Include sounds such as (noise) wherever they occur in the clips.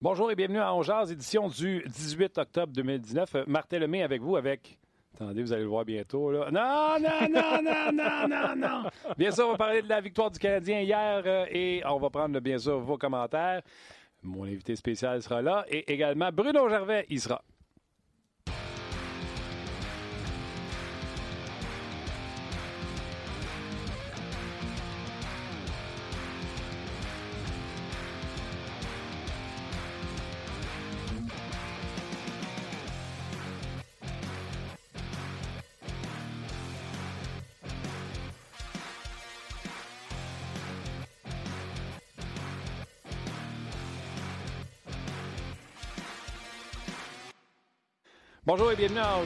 Bonjour et bienvenue à Ongears, édition du 18 octobre 2019. Euh, Martin Lemay avec vous avec... Attendez, vous allez le voir bientôt. Non, non, non, non, non, non, non. Bien sûr, on va parler de la victoire du Canadien hier euh, et on va prendre bien sûr vos commentaires. Mon invité spécial sera là et également Bruno Gervais, il sera. Bonjour et bienvenue à...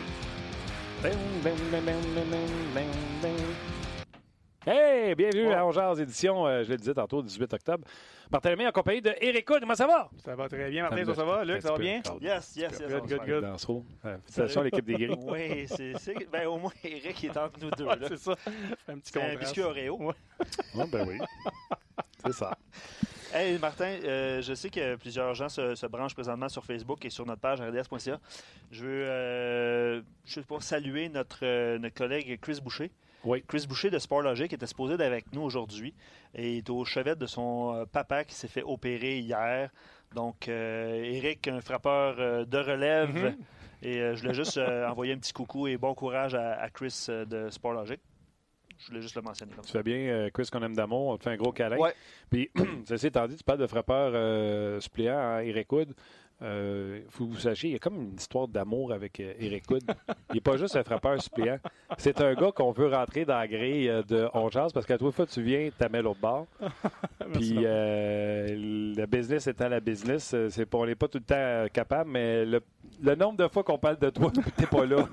Hey, bienvenue à Ongears édition, euh, je le disais tantôt, 18 octobre. Martin Lemay en compagnie de Eric Hood. Comment ça va? Ça va très bien, Martin. Ça, ça va? Luc, ça va bien? Yes, yes, yes. Good, good, good. Félicitations à l'équipe des gris. (laughs) Oui, c'est... Ben, au moins, Eric est entre nous deux. C'est ça. Un petit un biscuit Oreo. Ouais. Oh, ben oui. C'est ça. Hey Martin, euh, je sais que plusieurs gens se, se, branchent présentement sur Facebook et sur notre page rds.ca. Je veux euh, veux pas, saluer notre, euh, notre collègue Chris Boucher. Oui. Chris Boucher de Sport Logic était supposé d'être avec nous aujourd'hui et est au chevet de son papa qui s'est fait opérer hier. Donc, euh, Eric, un frappeur de relève. Mm-hmm. Et je voulais juste (laughs) envoyer un petit coucou et bon courage à, à Chris de Sport Logic. Je voulais juste le mentionner. Comme tu fais bien, euh, Chris, qu'on aime d'amour. On te fait un gros câlin. Ouais. Puis, ceci étant dit, tu parles de frappeur euh, suppléant à Eric Wood. Euh, faut que vous sachiez, il y a comme une histoire d'amour avec euh, Eric Wood. il n'est pas juste un frappeur suppléant. C'est un gars qu'on veut rentrer dans la grille euh, de Ongeance parce qu'à toute fois tu viens, tu mets l'autre bord. (laughs) Puis euh, le business étant la business, euh, c'est pas, on n'est pas tout le temps capable, mais le, le nombre de fois qu'on parle de toi, (laughs) tu n'es pas là.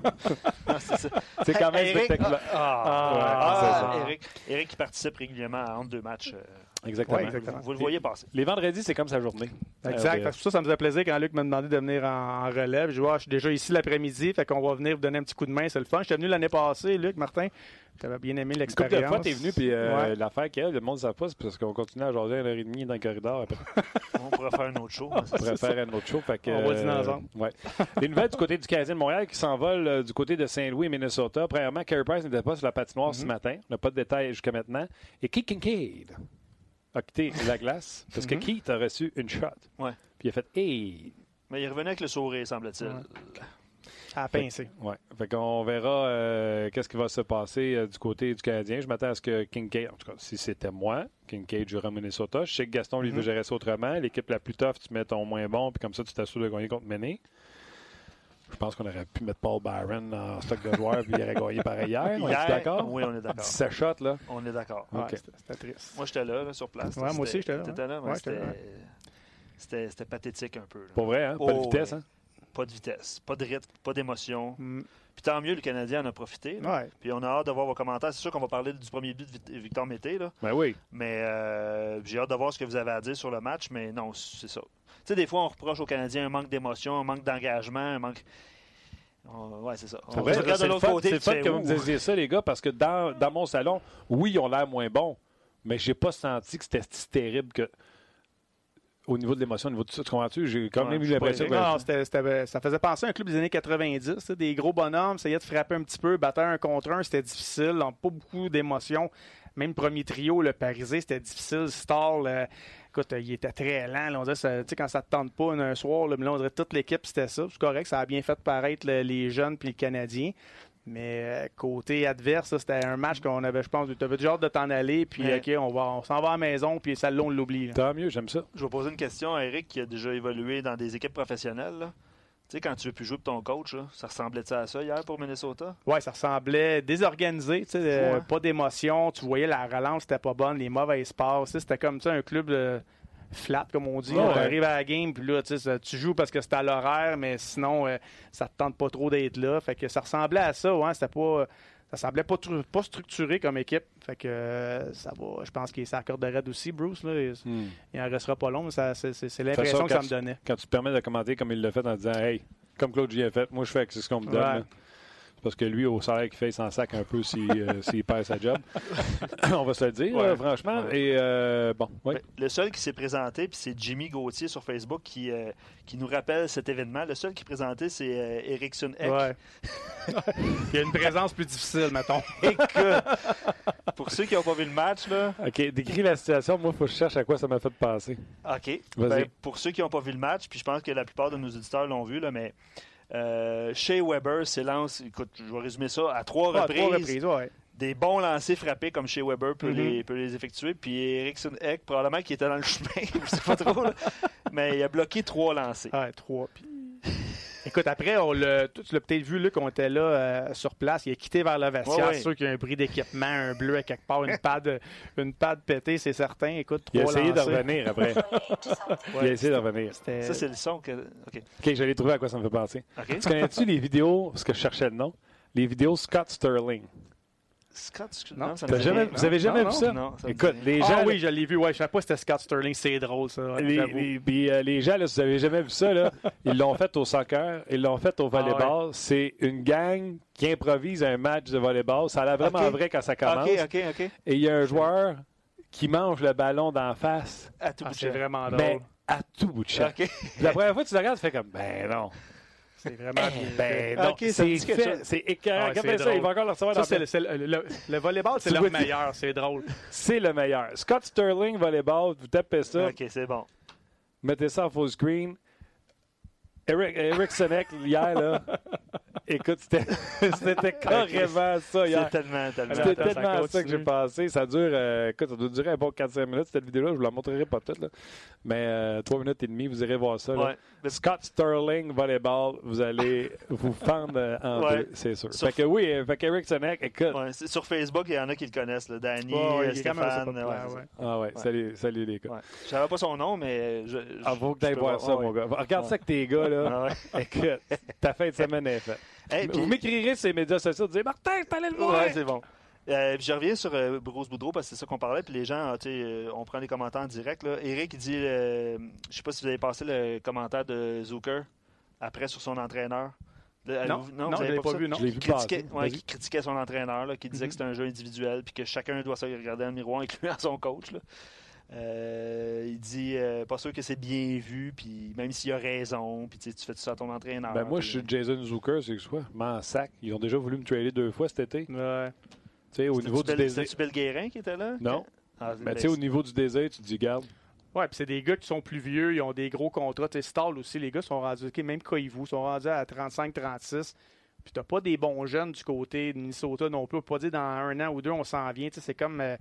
c'est quand même spectaculaire. Ah, Ah, ah, c'est ça. Eric, Eric qui participe régulièrement entre deux matchs. euh, Exactement. Ouais, exactement. vous, vous le voyez passer. Les vendredis, c'est comme sa journée. Exact. Euh, Fait que pour ça, ça me faisait plaisir quand Luc m'a demandé de venir en, en relève. Je vois, je suis déjà ici l'après-midi, fait qu'on va venir vous donner un petit coup de main, c'est le fun. J'étais venu l'année passée, Luc, Martin. J'avais bien aimé Une couple l'expérience. de fois, t'es venu, puis euh, Ouais. l'affaire qu'il y a, le monde ne sait pas, c'est parce qu'on continue à jaser à 1h30 dans le corridor. Après, (laughs) On pourrait faire un autre show. on pourrait faire un autre show. Fait que, On va dîner ensemble. ouais. Les nouvelles du côté du Canadien de Montréal qui s'envolent euh, du côté de Saint-Louis et Minnesota. Premièrement, Carey Price n'était pas sur la patinoire ce matin. On n'a pas de détails jusqu'à maintenant. Et Keith Kincaid a quitté la glace parce que Keith a reçu une shot. Ouais. Puis il a fait Hey! Mais il revenait avec le sourire, semble-t-il. Ouais. À pincer. Ouais. Fait qu'on verra euh, qu'est-ce qui va se passer euh, du côté du Canadien. Je m'attends à ce que Kincaid, en tout cas, si c'était moi, Kincaid à Minnesota. Je sais que Gaston, lui, veut gérer ça autrement. L'équipe la plus tough, tu mets ton moins bon, puis comme ça, tu t'assures de gagner contre Méné. Je pense qu'on aurait pu mettre Paul Byron en stock de joueurs, puis il aurait gagné par hier. On est d'accord? Oui, on est d'accord. 17 shots, là. On est d'accord. Ouais, Ok. c'était- triste. Moi, j'étais là, là, sur place. Ouais, moi aussi, j'étais là, ouais. là, Ouais, c'était... pathétique un peu. là. Pour vrai, hein? Pas de Oh, vitesse, ouais. hein? Pas de vitesse, pas de rythme, pas d'émotion. Mm. Puis tant mieux, le Canadien en a profité. Ouais. Puis on a hâte de voir vos commentaires. C'est sûr qu'on va parler du premier but de Vic- Victor Mété. Là. Ben oui. Mais euh, j'ai hâte de voir ce que vous avez à dire sur le match. Mais non, c'est ça. Tu sais, des fois, on reproche aux Canadiens un manque d'émotion, un manque d'engagement, un manque. On- Ouais, c'est ça. On C'est vrai, regarde c'est de le l'autre fun, côté. c'est que vous me disiez ça, les gars, parce que dans, dans mon salon, oui, ils ont l'air moins bons, mais j'ai pas senti que c'était si terrible que au niveau de l'émotion, au niveau de tout ça, tu comprends-tu? J'ai quand Ouais, même eu l'impression que... Non, c'était- c'était- ça faisait penser à un club des années 90. tu sais, Des gros bonhommes, essayaient de frapper un petit peu, battre un contre un, c'était difficile. on- Pas beaucoup d'émotions. Même le premier trio, le Parisé, c'était difficile. Stall, euh, écoute, euh, il était très lent. là. on dirait, ça- tu sais, quand ça te tente pas un soir, là, mais là, on dirait que toute l'équipe, c'était ça. C'est correct, ça a bien fait paraître le- les jeunes puis les Canadiens. Mais euh, côté adverse, ça, c'était un match qu'on avait, je pense, tu avais déjà hâte de t'en aller, puis Ouais. OK, on, va, on s'en va à la maison, puis ça, là, on l'oublie. Tant mieux, j'aime ça. Je vais poser une question à Eric qui a déjà évolué dans des équipes professionnelles. là. Tu sais, quand tu veux plus jouer pour ton coach, là, ça ressemblait à ça hier pour Minnesota? Ouais, ça ressemblait désorganisé, tu sais, euh, pas d'émotion. Tu voyais la relance, c'était pas bonne, les mauvaises passes. C'était comme ça, un club euh, flat, comme on dit. Ouais, Tu arrives à la game, puis là, tu sais, ça- tu joues parce que c'est à l'horaire, mais sinon, euh, ça te tente pas trop d'être là. Fait que ça ressemblait à ça, ouais. C'était pas. Ça semblait pas, tru- pas structuré comme équipe. Fait que euh, ça va. Je pense qu'il s'accorde de raide aussi, Bruce. Là, il, il en restera pas long. mais ça- C'est l'impression que ça me donnait. Quand tu te permets de commenter comme il l'a fait en disant Hey, comme Claude J a fait, moi je fais avec ce qu'on me donne. Ouais. Parce que lui, au salaire qu'il fait, il s'en sac un peu s'il euh, (laughs) perd sa job. (laughs) On va se le dire, Ouais. franchement. Ouais. Et euh, bon, oui. Ben, Le seul qui s'est présenté, puis c'est Jimmy Gauthier sur Facebook qui, euh, qui nous rappelle cet événement. Le seul qui est présenté, c'est euh, Ericsson Eck. Ouais. (laughs) Il y a une présence plus difficile, mettons. Écoute, pour ceux qui n'ont pas vu le match, là, OK, décris la situation. Moi, il faut que je cherche à quoi ça m'a fait passer. OK. Vas-y. Ben, pour ceux qui n'ont pas vu le match, puis je pense que la plupart de nos auditeurs l'ont vu, là, mais euh, Shea Weber s'élance, écoute, je vais résumer ça, à trois Ah, reprises. trois reprises, ouais. Des bons lancers frappés comme Shea Weber peut, Mhm. les, peut les effectuer. Puis Ericsson Eck, probablement qui était dans le chemin, (laughs) je sais pas trop, là, mais il a bloqué trois lancers. Ouais, trois. Puis... Écoute, après, on l'a, tu l'as peut-être vu, Luc, on était là euh, sur place. Il a quitté vers le vestiaire. Ouais, ouais. C'est sûr qu'il y a un bris d'équipement, un bleu à quelque part, une (laughs) pad, une pad pétée, c'est certain. Écoute, Il a essayé de revenir après. (laughs) il a essayé de revenir. Ça, c'est le son que. OK. OK, je l'ai trouvé à quoi ça me fait penser. OK. Tu connais-tu les vidéos, parce que je cherchais le nom, les vidéos Scott Sterling? Scott, Non, jamais- rien. vous avez jamais non, vu ça? Non, ça me dit Écoute, les Ah gens... oui, je l'ai vu. Ouais, je savais pas si c'était Scott Sterling. C'est drôle, ça. ouais, Les, les- puis, euh, les gens, là, si vous avez jamais vu ça, là, (laughs) ils l'ont fait au soccer, ils l'ont fait au volleyball. C'est une gang qui improvise un match de volleyball. Ça a l'air vraiment vrai quand ça commence. OK, OK, OK. Et il y a un joueur qui mange le ballon d'en face, À tout Ah, bout de c'est vraiment drôle. mais à tout bout de champ. La première fois que tu le regardes, tu fais comme, ben non. C'est vraiment bien. Ben non, Ok, ça me c'est fait, c'est écœurant. Ah, Regardez ça, il va encore le recevoir Ça, dans c'est le le, c'est le, le- le volleyball, c'est vois- meilleur. C'est drôle. C'est le meilleur. Scott Sterling, volleyball, vous tapez ça, OK, c'est bon. mettez ça en full screen. Eric, Eric Senek, hier, là, (laughs) écoute, c'était (laughs) c'était carrément ça hier. C'est tellement, tellement. C'était ça tellement ça, continue. que j'ai passé. Ça dure, euh, écoute, ça doit durer un bon 4-5 minutes, cette vidéo-là. Je vous la montrerai pas toute, là. Mais euh, 3 minutes et demie, vous irez voir ça. là. Ouais. Scott Sterling, volleyball, vous allez vous fendre en Ouais. deux, c'est sûr. Sur- Fait que oui, euh, fait qu'Eric Senek, écoute. Ouais, sur Facebook, il y en a qui le connaissent. Là. Danny, assez Stéphane. ouais. Ah ouais, salut, salut les ça. gars. Ouais. Je savais pas son nom, mais je. je- Ah, faut que t'ailles voir ça, ouais. mon gars. Regarde Ouais. ça avec tes gars, là. Ah ouais. (laughs) Écoute, ta fin de semaine est faite. Hey, Vous m'écrirez sur les médias sociaux, vous dites Martin, t'allais le voir. Ouais, c'est bon. Euh, puis je reviens sur euh, Bruce Boudreau parce que c'est ça qu'on parlait. Puis les gens, euh, on prend les commentaires en direct. Là. Eric il dit euh, Je sais pas si vous avez passé le commentaire de Zucker après sur son entraîneur. Le- Non, vous- non, vous je avez pas ça? vu, non. Je vu critiquait, passer. ouais, Vas-y. qui critiquait son entraîneur, là, qui disait Mhm. que c'était un jeu individuel puis que chacun doit se regarder dans le miroir, incluant (laughs) son coach. là. Euh, il dit euh, pas sûr que c'est bien vu, puis même s'il a raison, puis tu fais tout ça à ton entraîneur. Ben moi, je suis Jason Zucker, c'est que quoi? M'en sac. Ils ont déjà voulu me trader deux fois cet été. Tu Ouais. sais, au niveau du Bel- désir. C'était-tu Bill Guérin qui était là? Non. Ah, Mais ben, tu sais, au niveau du désir, tu te dis, garde. Ouais, puis c'est des gars qui sont plus vieux, ils ont des gros contrats. Tu sais, Stall aussi, les gars sont rendus, ok, même Koivu, sont rendus à 35-36. Puis t'as pas des bons jeunes du côté de Minnesota non plus. On peut pas dire dans un an ou deux, on s'en vient. Tu sais, c'est comme. euh,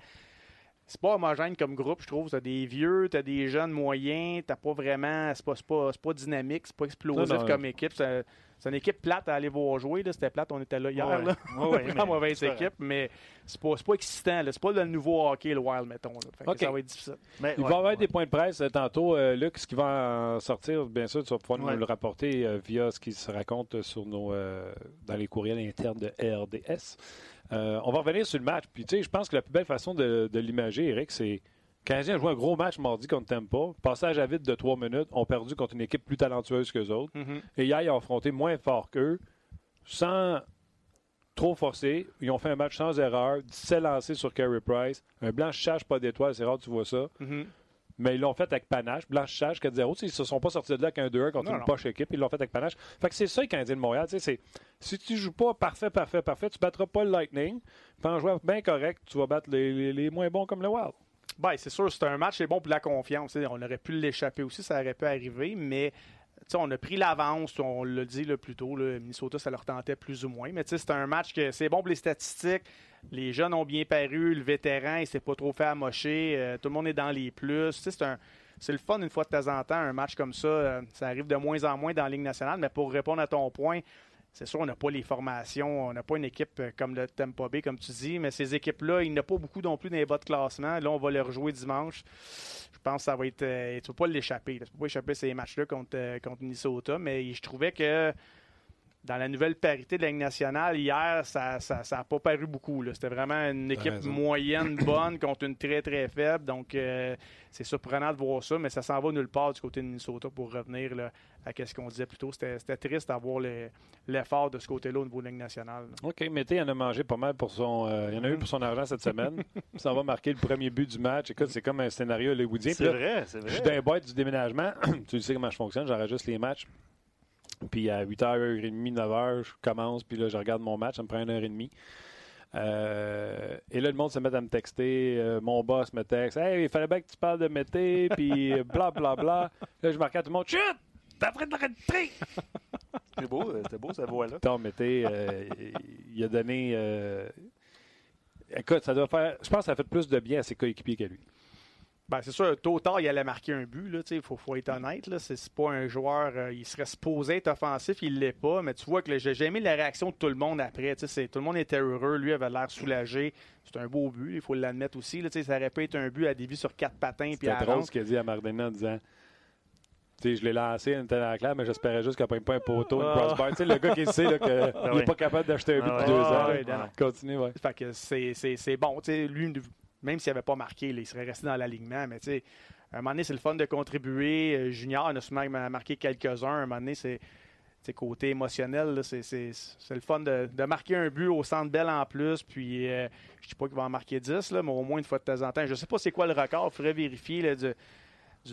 c'est pas homogène comme groupe, je trouve. T'as des vieux, t'as des jeunes moyens, t'as pas vraiment. C'est pas, c'est pas, pas dynamique, c'est pas explosif Non, non. comme équipe. C'est, une équipe plate à aller voir jouer. là. C'était plate, on était là hier. Ouais. Là. Ouais, (laughs) mauvaise équipe, mais c'est pas, c'est pas excitant. là. C'est pas le nouveau hockey, le Wild, mettons. Ça va être difficile. Mais, Il ouais, va y avoir ouais. des points de presse euh, tantôt. Euh, Luc, ce qui va en sortir, bien sûr, tu vas pouvoir Ouais. nous le rapporter euh, via ce qui se raconte sur nos, euh, dans les courriels internes de RDS. Euh, on va revenir sur le match. Puis, tu sais, je pense que la plus belle façon de, de l'imager, Eric, c'est. Les Canadiens ont joué un gros match mardi contre Tampa. Passage à vide de trois minutes. Ont perdu contre une équipe plus talentueuse qu'eux autres. Mhm. Et hier, ils ont affronté moins fort qu'eux, sans trop forcer. Ils ont fait un match sans erreur, 17 lancés sur Carey Price, un blanchissage pas d'étoiles, c'est rare que tu vois ça. Mhm. Mais ils l'ont fait avec panache, blanchissage 4-0. Tu sais, Ils se sont pas sortis de là avec un 2-1 contre Non, une non. poche équipe, ils l'ont fait avec panache. Fait que c'est ça les Canadiens de Montréal. c'est- Si tu joues pas parfait, parfait, parfait, tu battras pas le Lightning. Puis en jouant bien correct, tu vas battre les, les- les moins bons comme le Wild. Ben, c'est sûr, c'est un match, c'est bon pour la confiance. On aurait pu l'échapper aussi, ça aurait pu arriver, mais on a pris l'avance, on l'a dit plus tôt. là, Minnesota, ça leur tentait plus ou moins. Mais c'est un match que c'est bon pour les statistiques. Les jeunes ont bien paru, le vétéran, il s'est pas trop fait amocher. euh, tout le monde est dans les plus. C'est le fun une fois de temps en temps, un match comme ça. euh, ça arrive de moins en moins dans la Ligue nationale, mais pour répondre à ton point, c'est sûr, on n'a pas les formations, on n'a pas une équipe euh, comme le Tampa Bay, comme tu dis, mais ces équipes-là, il n'y a pas beaucoup non plus dans les bas de classement. Là, on va les rejouer dimanche. Je pense que ça va être. tu ne peux pas l'échapper. Tu ne peux pas échapper ces matchs-là contre, contre Minnesota, mais je trouvais que dans la nouvelle parité de la Ligue nationale, hier, ça n'a pas paru beaucoup. C'était vraiment une équipe moyenne (clears throat) bonne contre une très, très faible. Donc, euh, c'est surprenant de voir ça, mais ça s'en va nulle part du côté de Minnesota pour revenir à ce qu'on disait plus tôt. C'était triste d'avoir l'effort de ce côté-là au niveau de la Ligue nationale. OK, Mété en a mangé pas mal pour son. Euh, il en a eu pour son argent cette semaine. (laughs) ça va marquer le premier but du match. Écoute, c'est comme un scénario hollywoodien. C'est vrai, c'est vrai. Je suis d'un boîte du déménagement. (clears throat) tu sais comment je fonctionne, j'enregistre les matchs. Puis à 8h30, 9h, je commence, puis là, je regarde mon match, ça me prend une heure et demie. Euh, et là, le monde se met à me texter. Euh, mon boss me texte Hey, il fallait bien que tu parles de Mété, (laughs) puis bla bla bla. Là, je marque à tout le monde Chut T'as pris de rentrer (laughs) C'est beau, euh, c'était beau, cette voix-là. Tom Mété, il a donné. Écoute, ça doit faire. Je pense que ça a fait plus de bien à ses coéquipiers qu'à lui. Ben, c'est sûr, tôt ou tard, il allait marquer un but. Il faut, faut, être honnête. Ce n'est pas un joueur. Euh, il serait supposé être offensif, il ne l'est pas. Mais tu vois que j'ai aimé la réaction de tout le monde après. Tout le monde était heureux. Lui avait l'air soulagé. C'est un beau but, il faut l'admettre aussi. Là, ça aurait pu être un but à dévier sur quatre patins. C'est drôle ce qu'il a dit à Mardena en disant je l'ai lancé, une était dans mais j'espérais juste qu'elle ne prenne pas un poteau, une ah. crossbar. le gars qui sait qu'il (laughs) n'est ah pas capable d'acheter un but de deux ah heures. Continue, ouais. Fait que c'est bon. Lui, même s'il n'avait pas marqué, il serait resté dans l'alignement. Mais tu sais, à un moment donné, c'est le fun de contribuer. Euh, Junior en a marqué quelques-uns. À un moment donné, c'est côté émotionnel, c'est le fun de, marquer un but au centre belle en plus. Puis, euh, je ne dis pas qu'il va en marquer 10, là, mais au moins une fois de temps en temps. Je ne sais pas c'est quoi le record. Il faudrait vérifier là,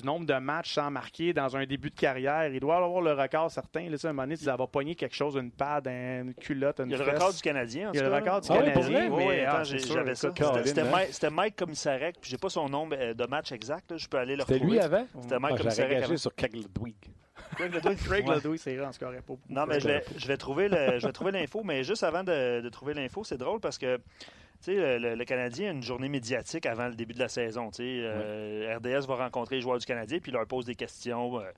nombre de matchs sans marquer dans un début de carrière. Il doit avoir le record certain. Là, à un moment donné, tu va pogner quelque chose, une pad, une culotte, une Il y a le record du Canadien. Il y a le record du ah Canadien. Oui, mais, ah, j'avais ça. C'était Mike, Mike Commissarek, puis j'ai pas son nombre euh, de match exact. Je peux aller le retrouver. C'était lui avant? C'était Mike ah, Commissarek. sur Craig Ludwig. Craig Ludwig, Craig Ludwig c'est vrai, en pas beaucoup. Non, mais je vais, je vais trouver l'info, mais juste avant de, de trouver l'info, c'est drôle parce que le, le, Canadien a une journée médiatique avant le début de la saison. Euh, RDS va rencontrer les joueurs du Canadien puis leur pose des questions. Euh,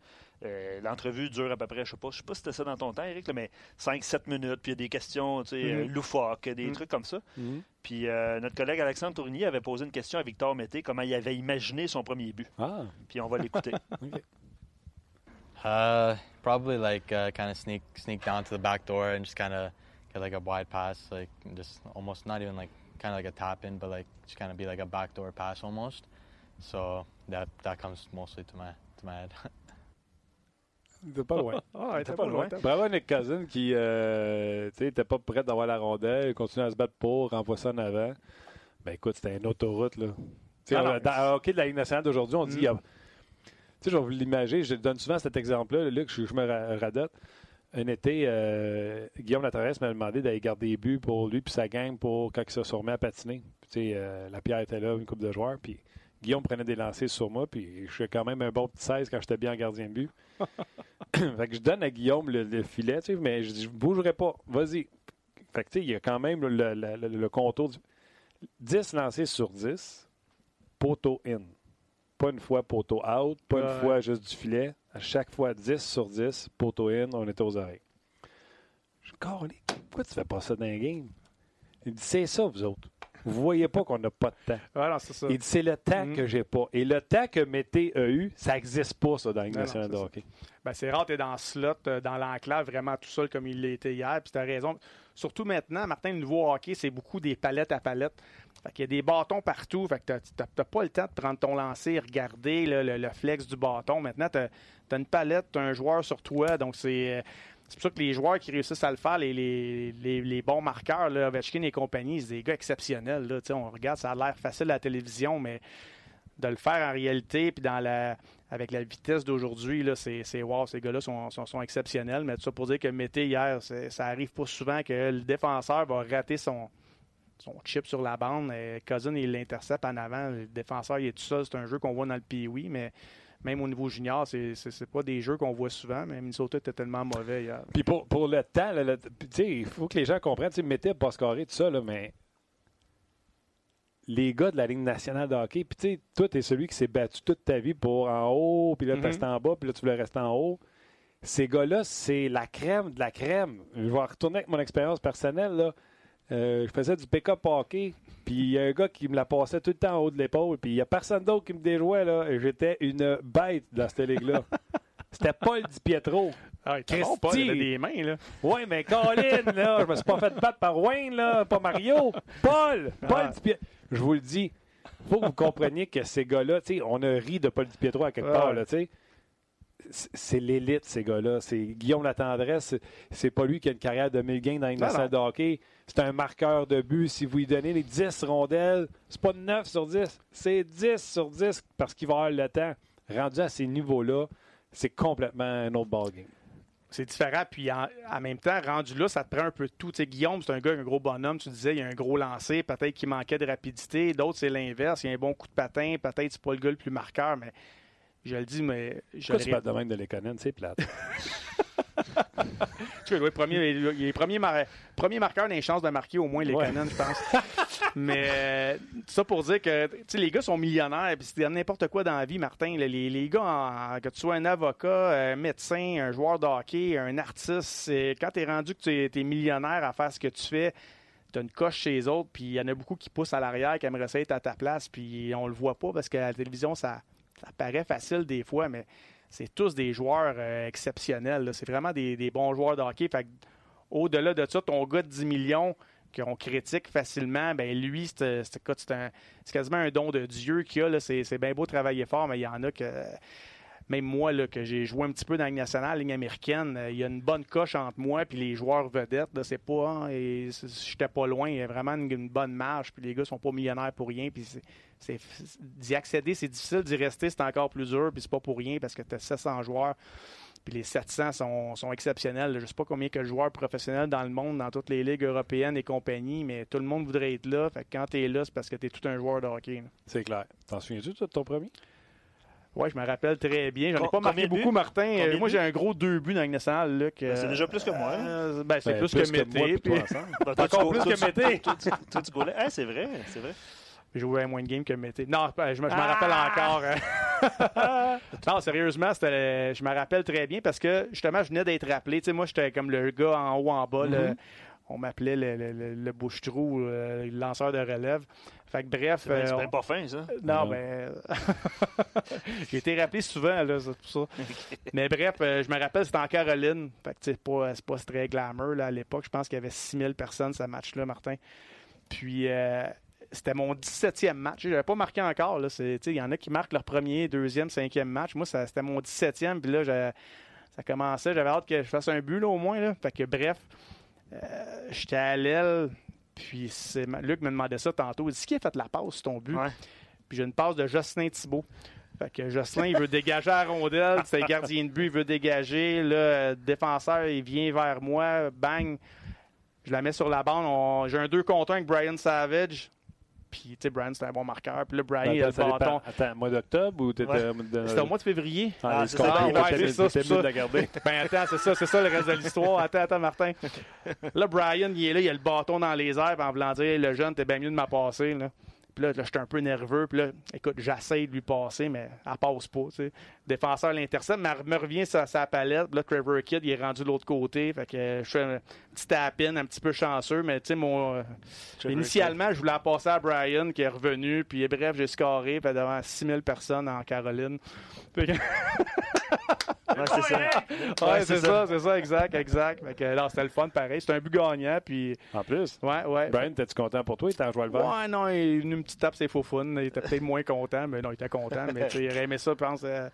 euh, l'entrevue dure à peu près, je sais pas, je sais pas si c'était ça dans ton temps, Eric, mais 5-7 minutes, puis il y a des questions mm-hmm. loufoques, des mm-hmm. trucs comme ça. Mm-hmm. Puis notre collègue Alexandre Tournier avait posé une question à Victor Mété, comment il avait imaginé son premier but. Ah. Puis on va l'écouter. (laughs) uh, probably like uh, kind of sneak sneak down to the back door and just kind of get like a wide pass, like just almost not even like kind of like a tap in, but like just kind of be like a backdoor pass almost. So that that comes mostly to my to my head. (laughs) T'es pas loin. (laughs) ah, t'es pas, loin. Bravo Nick Cousin qui euh, pas prêt d'avoir la rondelle, continue à se battre pour, renvoie ça en avant. Ben écoute, c'était une autoroute là. Ah dans le hockey de la Ligue nationale d'aujourd'hui, on dit, mm. tu sais, je vais vous l'imaginer, je donne souvent cet exemple-là, Luc, je, je me radote un été, euh, Guillaume Latraverse m'a demandé d'aller garder des buts pour lui puis sa gang pour quand il se remis à patiner. Puis, euh, la pierre était là, une coupe de joueurs. Puis Guillaume prenait des lancers sur moi. Puis je suis quand même un bon petit 16 quand j'étais bien gardien de but. (laughs) fait que je donne à Guillaume le, filet, mais je dis, je ne bougerai pas. Vas-y. Fait que, il y a quand même le, le contour. Du... 10 lancers sur 10, poteau in. Pas une fois poteau out, pas une fois juste du filet à chaque fois 10 sur 10, poteau in, on était aux oreilles. Je dis, pourquoi tu fais pas ça dans un game? Il dit, c'est ça, vous autres. Vous voyez pas qu'on n'a pas de temps. ça. Il dit, c'est le temps que mm. que j'ai pas. Et le temps que Mété a eu, ça n'existe pas, ça, dans la nationale de hockey. Ben, c'est rare, tu es dans le slot, euh, dans l'enclave, vraiment tout seul comme il l'était hier. Puis tu as raison. Surtout maintenant, Martin, le nouveau hockey, c'est beaucoup des palettes à palettes. Fait qu'il y a des bâtons partout. Fait que tu n'as pas le temps de prendre ton lancer, regarder le, flex du bâton. Maintenant, tu as, une palette, tu un joueur sur toi. Donc, c'est. C'est pour ça que les joueurs qui réussissent à le faire, les, les, bons marqueurs, là, et compagnie, c'est des gars exceptionnels. Là. On regarde, ça a l'air facile à la télévision, mais de le faire en réalité, puis dans la, avec la vitesse d'aujourd'hui, c'est wow, ces gars-là sont, sont, exceptionnels. Mais tout ça pour dire que Mété hier, ça arrive pas souvent que le défenseur va rater son, son chip sur la bande. Cousin, il l'intercepte en avant. Le défenseur, il est tout seul. C'est un jeu qu'on voit dans le oui, mais même au niveau junior, c'est n'est pas des jeux qu'on voit souvent, mais Minnesota était tellement mauvais hier. Puis pour, pour le temps, il faut que les gens comprennent, tu sais, pas carré, tout ça, là, mais les gars de la Ligue nationale de hockey, puis tu sais, toi, tu es celui qui s'est battu toute ta vie pour en haut, puis là, tu restes mm-hmm. en bas, puis là, tu voulais rester en haut. Ces gars-là, c'est la crème de la crème. Je vais retourner avec mon expérience personnelle, là. Euh, je faisais du pick-up hockey, puis il y a un gars qui me la passait tout le temps en haut de l'épaule, puis il n'y a personne d'autre qui me déjouait, là. J'étais une bête dans cette ligue-là. (laughs) C'était Paul Di Pietro. Ah, Christy. Paul, il avait des mains, là. Oui, mais Colin, là, je me suis pas fait battre par Wayne, là, pas Mario. Paul! Paul Ah. Di Pietro. Je vous le dis, faut que vous compreniez que ces gars-là, tu sais, on a ri de Paul Di Pietro à quelque Ouais. part, là, tu sais. C'est- l'élite, ces gars-là. C'est Guillaume Latendresse. c'est- C'est pas lui qui a une carrière de 1000 gains dans une salle de hockey. C'est un marqueur de but. Si vous lui donnez les 10 rondelles, c'est pas 9 sur 10. C'est 10 sur 10 parce qu'il va avoir le temps. Rendu à ces niveaux-là, c'est complètement un autre ballgame. C'est différent. Puis en, en même temps, rendu là, ça te prend un peu de tout. Tu sais, Guillaume, c'est un gars, un gros bonhomme. Tu disais, il a un gros lancer. Peut-être qu'il manquait de rapidité. D'autres, c'est l'inverse. Il a un bon coup de patin. Peut-être c'est pas le gars le plus marqueur, mais je le dis, mais je Pourquoi tu parles de même de Lekonen? C'est plate. (laughs) Tu premier, il est premier, mar- premier marqueur des chances de marquer au moins les Ouais. je pense. (laughs) Mais euh, ça pour dire que les gars sont millionnaires, puis c'est n'importe quoi dans la vie, Martin. les, les gars, en- que tu sois un avocat, un médecin, un joueur de hockey, un artiste, quand tu es rendu que tu es, millionnaire à faire ce que tu fais, tu as une coche chez les autres, puis il y en a beaucoup qui poussent à l'arrière, qui aimeraient ça être à ta place, puis on le voit pas parce qu'à la télévision, ça, ça paraît facile des fois, mais c'est tous des joueurs euh, exceptionnels. C'est vraiment des, bons joueurs de hockey. Au-delà de ça, ton gars de 10 millions qu'on critique facilement, ben lui, c'est quasiment un don de Dieu qu'il a. C'est bien beau travailler fort, mais il y en a que. Même moi, là, que j'ai joué un petit peu dans la Ligue nationale, la Ligue américaine, euh, il y a une bonne coche entre moi et les joueurs vedettes. C'est pas. hein, et J'étais pas loin. Il y a vraiment une, bonne marge. Puis les gars sont pas millionnaires pour rien. Puis d'y accéder, c'est difficile. D'y rester, c'est encore plus dur. Puis c'est pas pour rien parce que tu as 700 joueurs. Puis les 700 sont, exceptionnels. Je ne sais pas combien de joueurs professionnels dans le monde, dans toutes les ligues européennes et compagnie, mais tout le monde voudrait être là. Fait que quand tu es là, c'est parce que tu es tout un joueur de hockey. C'est clair. T'en souviens-tu, de ton premier? Ouais, je me rappelle très bien. J'en ai pas marqué beaucoup, Martin. Euh, moi, j'ai un gros deux buts dans la Ligue nationale. Là, que- Ben, c'est déjà plus que moi, hein. Euh, ben, c'est Ben, plus, que Mété. puis. Ben, Encore plus que Mété. toi, tu- goulais. Ah, c'est vrai, c'est vrai. J'ai joué moins de games que Mété. Non, ben, je me, je me Ah! rappelle encore. hein. (laughs) non, sérieusement, c'était- je me rappelle très bien parce que justement, je venais d'être rappelé. Tu sais, moi, j'étais comme le gars en haut, en bas. On m'appelait le, le, le- le bouche-trou, euh, le lanceur de relève. Fait que bref. C'est euh, pas fin, ça. Non, Non. ben. (laughs) j'ai été rappelé souvent, là, c'est pour ça. (laughs) Mais bref, euh, je me rappelle, c'était en Caroline. Fait que, c'est pas, c'est pas très glamour, là, à l'époque. Je pense qu'il y avait 6000 personnes, ce match-là, Martin. Puis, euh, c'était mon 17e match. Je n'avais pas marqué encore, là. C'est- tu sais, Il y en a qui marquent leur premier, deuxième, cinquième match. Moi, ça- c'était mon 17e. Puis là, ça commençait. J'avais hâte que je fasse un but, là, au moins, là. Fait que, bref, euh, j'étais à l'aile. Puis, c'est Luc me demandait ça tantôt. Il dit Qui a fait la passe ton but? Ouais. puis j'ai une passe de Jocelyn Thibault. Fait que Jocelyn, il veut (laughs) dégager la rondelle. C'est le gardien de but, il veut dégager. Le défenseur, il vient vers moi. Bang. Je la mets sur la bande. On- J'ai un 2 contre 1 avec Brian Savage. Puis, tu sais, Brian, c'est un bon marqueur. Puis là, Brian, il a le bâton. Attends, mois d'octobre ou t'étais. C'était au mois de février. Ah, Ah, c'est ça. Ouais, c'est ça, c'est ça. de la garder. (laughs) Ben attends, c'est ça, c'est ça le reste de l'histoire. Attends, attends, Martin. Là, Brian, il est là, il a le bâton dans les airs, en voulant dire, le jeune, t'es bien mieux de m'a passer. Là. Puis là, là j'étais un peu nerveux. Puis là, écoute, j'essaie de lui passer, mais elle passe pas. Tu sais. Défenseur l'intercepte, mais elle me revient sur sa palette. Là, Trevor Kidd, il est rendu de l'autre côté. Fait que euh, je fais un petit tap-in, un petit peu chanceux, mais tu sais, mon. euh, Initialement, je voulais la passer à Brian qui est revenu, puis bref, j'ai scoré puis devant 6000 personnes en Caroline. Fait que- (laughs) Ouais, c'est ça. (laughs) Ouais, c'est ça, c'est ça, exact, exact. Fait que, non, c'était le fun, pareil. C'était un but gagnant, puis En plus, ouais, ouais. Brian, t'es-tu content pour toi? Il t'a joué le vert? Ouais, non, il est venu une petite tape, c'est faux fun. Il était peut-être moins content, mais non, il était content. Mais tu sais, il aurait aimé ça, je pense. euh,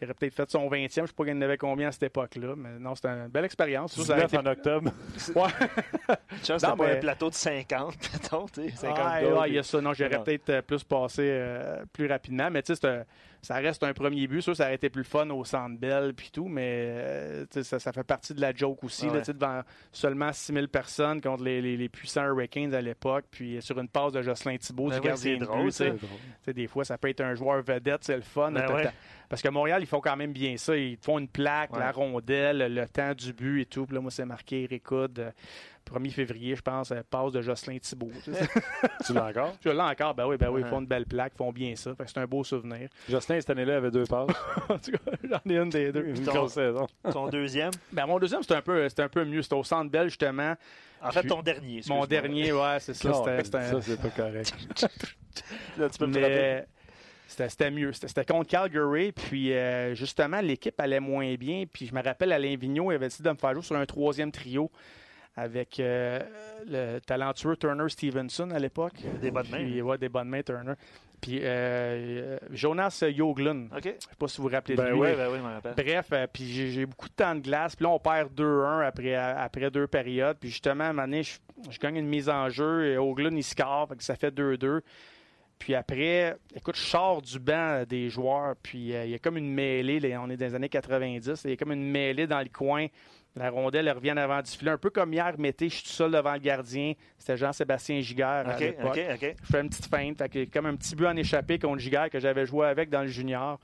il aurait peut-être fait son 20e. Je sais pas qu'il en avait combien à cette époque-là. Mais non, c'était une belle expérience. Ça, ça a 19 été- en octobre. Ouais. (laughs) Non, pas mais- un plateau de 50, (laughs) mettons, tu sais, 50 Ouais, gars, ouais, il y a ça. Non, j'aurais peut-être euh, plus passé euh, plus rapidement. Mais tu sais, c'est un- ça reste un premier but. Ça, ça aurait été plus fun au Centre Bell puis tout. Mais euh, ça, ça fait partie de la joke aussi. là, Ouais. sais, devant seulement 6000 personnes contre les, les- les puissants Hurricanes à l'époque. Puis sur une passe de Jocelyn Thibault, Ben du oui, gardien c'est de drôle, but, des fois, ça peut être un joueur vedette, c'est le fun. Ben ouais. Parce que Montréal, ils font quand même bien ça. Ils font une plaque, Ouais. la rondelle, le temps du but et tout. Puis là, moi, c'est marqué Hood, euh, 1er février, je pense, passe de Jocelyn Thibault. tu sais. (laughs) tu l'as encore? Je l'ai encore, ben oui, ben oui, ils font une belle plaque, ils font bien ça. C'est un beau souvenir. Justin, cette année-là, avait deux passes. (laughs) en tout cas, j'en ai une des deux. Une Ton- grosse saison. Ton deuxième? (laughs) Ben, mon deuxième, c'était un peu, c'était un peu mieux. C'était au Centre Bell, justement. En fait, ton dernier. Mon dernier, ouais, c'est ça. C'était, Ça, c'est pas correct. Là, tu peux me C'était mieux. C'était contre Calgary. Puis euh, justement, l'équipe allait moins bien. Puis je me rappelle, Alain Vigneault avait décidé de me faire jouer sur un troisième trio avec euh, le talentueux Turner Stevenson à l'époque. Des bonnes mains. Puis, ouais, des bonnes mains, Turner. Puis euh, Jonas Yoglund. OK. Je sais pas si vous vous rappelez de Ben lui. Oui, ben oui, je me rappelle. Bref, euh, puis j'ai beaucoup de temps de glace. Puis là, on perd 2-1 après, après deux périodes. Puis justement, à un moment donné, je, je gagne une mise en jeu et Oglund, il score. Fait que ça fait 2-2. Puis après, écoute, je sors du banc des joueurs. Puis euh, il y a comme une mêlée. là, on est dans les années 90. Il y a comme une mêlée dans le coin. La rondelle, elle revient en avant du filet. Un peu comme hier, Mété, je suis tout seul devant le gardien. C'était Jean-Sébastien Giguère à OK, l'époque. OK, OK. Je fais une petite feinte. Fait que comme un petit but en échappé contre Giguère que j'avais joué avec dans le junior.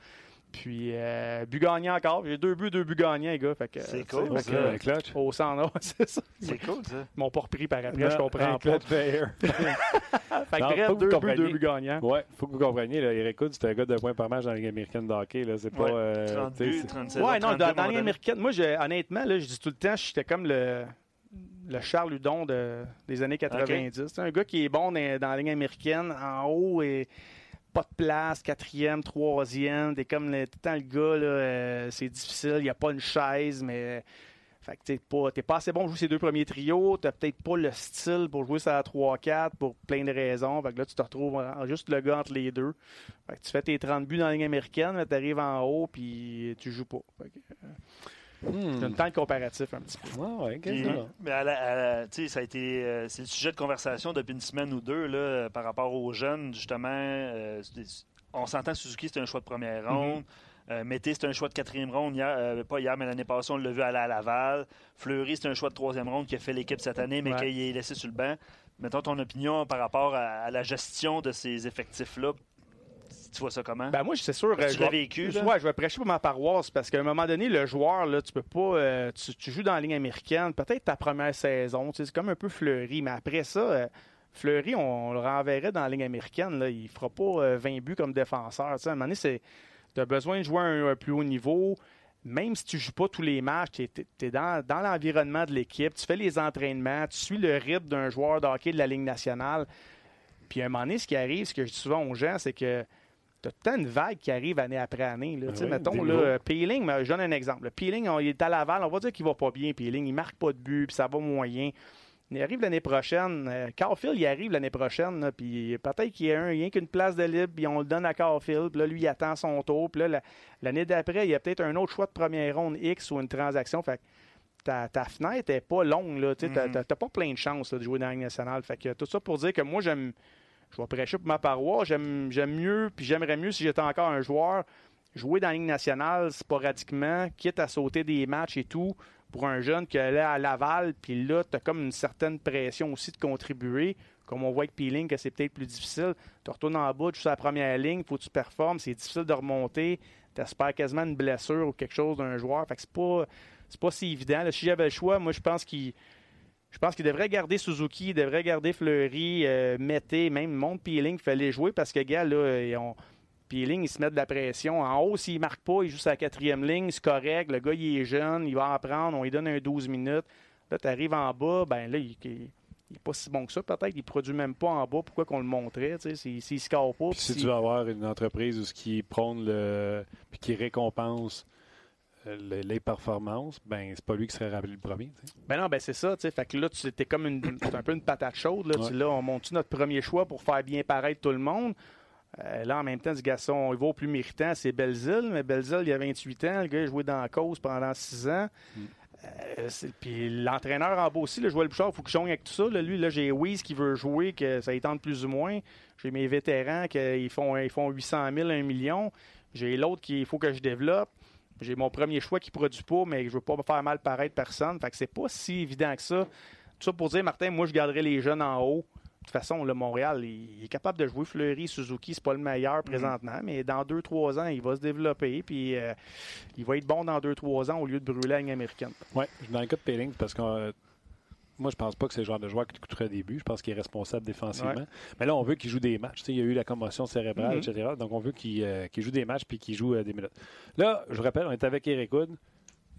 Puis, euh, but gagnant encore. J'ai deux buts, deux buts gagnants, les gars. Fait que, C'est euh, cool, ça. fait que, un clutch. Au centre, (laughs) c'est ça. C'est cool, ça. Ils m'ont pas repris par après, je comprends Un pas. (laughs) Fait que Non, bref, deux buts, deux buts gagnants. Ouais, faut que vous compreniez, là, Eric Hood, c'est un gars de points par match dans la Ligue américaine de hockey. Là. C'est pas. Ouais, euh, 30 tu sais, buts, c'est- 37 Ouais, non, 32 dans, les donné. américaines, moi, je- honnêtement, là, je dis tout le temps, j'étais comme le, le Charles Hudon de- des années 90. C'est un gars qui est bon dans, dans la ligne américaine, en haut et pas de place, quatrième, troisième. T'es comme le, le gars, là, euh, c'est difficile, il n'y a pas une chaise, mais. Fait que t'es pas, t'es pas assez bon pour jouer ces deux premiers trios, t'as peut-être pas le style pour jouer ça à 3-4 pour plein de raisons. Fait que là, tu te retrouves juste le gars entre les deux. Fait que tu fais tes 30 buts dans la ligne américaine, mais t'arrives en haut puis tu joues pas. Fait que, Hmm. c'est un temps de comparatif un petit peu. Ouais, Puis, mais à la- à la- tu sais, ça a été, euh, c'est le sujet de conversation depuis une semaine ou deux là, par rapport aux jeunes, justement. euh, on s'entend Suzuki, c'est un choix de première ronde. Euh, Mété, c'est un choix de quatrième ronde. Hier, euh, pas hier, mais l'année passée, on l'a vu aller à Laval. Fleury, c'est un choix de troisième ronde qui a fait l'équipe cette année, mais Ouais. qui est laissé sur le banc. Mettons ton opinion par rapport à, à la gestion de ces effectifs-là. Tu vois ça comment? Ben moi, c'est sûr. Tu euh, l'as je vais- vécu, je- là? ouais, je vais prêcher pour ma paroisse parce qu'à un moment donné, le joueur, là, tu peux pas. euh, tu, tu joues dans la ligne américaine, peut-être ta première saison, tu sais, c'est comme un peu Fleury, mais après ça, euh, Fleury, on, le renverrait dans la ligne américaine. Là, il fera pas euh, 20 buts comme défenseur. À un moment donné, tu as besoin de jouer à un, un plus haut niveau. Même si tu joues pas tous les matchs, tu es, dans, dans l'environnement de l'équipe, tu fais les entraînements, tu suis le rythme d'un joueur de hockey de la Ligue nationale. Puis à un moment donné, ce qui arrive, ce que je dis souvent aux gens, c'est que tu as tout le temps une vague qui arrive année après année. Là. Ben oui, mettons, là, Peeling, mais je donne un exemple. Peeling, on- il est à Laval, on va dire qu'il va pas bien, Peeling. Il marque pas de but, puis ça va moyen. Il arrive l'année prochaine. Euh, Caulfield, il arrive l'année prochaine, puis peut-être qu'il y a un, rien qu'une place de libre, puis on le donne à Caulfield, puis là, lui, il attend son tour. Puis là, la- l'année d'après, il y a peut-être un autre choix de première ronde X ou une transaction. Fait que ta, ta fenêtre est pas longue. là. Tu t'as- t'as pas plein de chances là, de jouer dans la Ligue nationale. Fait que tout ça pour dire que moi, j'aime. Je vais prêcher pour ma paroisse. J'aime mieux, puis j'aimerais mieux si j'étais encore un joueur, jouer dans la Ligue nationale sporadiquement, quitte à sauter des matchs et tout, pour un jeune qui allait à Laval, puis là, tu as comme une certaine pression aussi de contribuer. Comme on voit avec Peeling, que c'est peut-être plus difficile. Tu retournes en bas, tu à la première ligne, faut que tu performes, c'est difficile de remonter. Tu espères quasiment une blessure ou quelque chose d'un joueur. Fait que c'est pas, pas si évident. si j'avais le choix, moi, je pense qu'il. Je pense qu'il devrait garder Suzuki, il devrait garder Fleury, euh, Mété, même Monte Peeling, il fallait jouer parce que, gars, là, ils ont- Peeling, il se met de la pression. En haut, s'il ne marque pas, il joue sa quatrième ligne, c'est correct. Le gars, il est jeune, il va en prendre, on lui donne un 12 minutes. Là, tu arrives en bas, ben là, il n'est pas si bon que ça, peut-être. Il ne produit même pas en bas. Pourquoi qu'on le montrait, tu sais, s'il s'il score pas. Puis si tu veux avoir une entreprise où ce qui prône le. puis qui récompense le- les performances, ben c'est pas lui qui serait rappelé le premier. Ben non, ben c'est ça, tu sais. Fait que là, tu comme une, (coughs) un peu une patate chaude. Là, Ouais. Tu- là on monte notre premier choix pour faire bien paraître tout le monde? Euh, là, en même temps, du garçon, il va au plus méritant, c'est Belzile. Mais Belzile, il a 28 ans. Le gars, il a joué dans la cause pendant 6 ans. Mm. Euh, puis l'entraîneur en bas aussi, le Joël Bouchard, il faut qu'il jongle avec tout ça. là. Lui, là, j'ai Wiz qui veut jouer, que ça y tente plus ou moins. J'ai mes vétérans qui font, ils font 800 000, 1 million. J'ai l'autre qu'il faut que je développe. J'ai mon premier choix qui produit pas, mais je veux pas me faire mal paraître personne. Fait que c'est pas si évident que ça. Tout ça pour dire, Martin, moi, je garderai les jeunes en haut. De toute façon, le Montréal, il, il est capable de jouer Fleury, Suzuki, c'est pas le meilleur présentement, mais dans 2-3 ans, il va se développer, puis euh, il va être bon dans 2-3 ans au lieu de brûler ligne américaine. Ouais, dans le cas de c'est parce que euh, moi, je pense pas que c'est le genre de joueur qui coûterait des buts. Je pense qu'il est responsable défensivement. Ouais. Mais là, on veut qu'il joue des matchs. Tu sais, il y a eu la commotion cérébrale, Mhm. etc. Donc, on veut qu'il euh, qu'il joue des matchs puis qu'il joue euh, des minutes. Là, je vous rappelle, on est avec Eric Hood.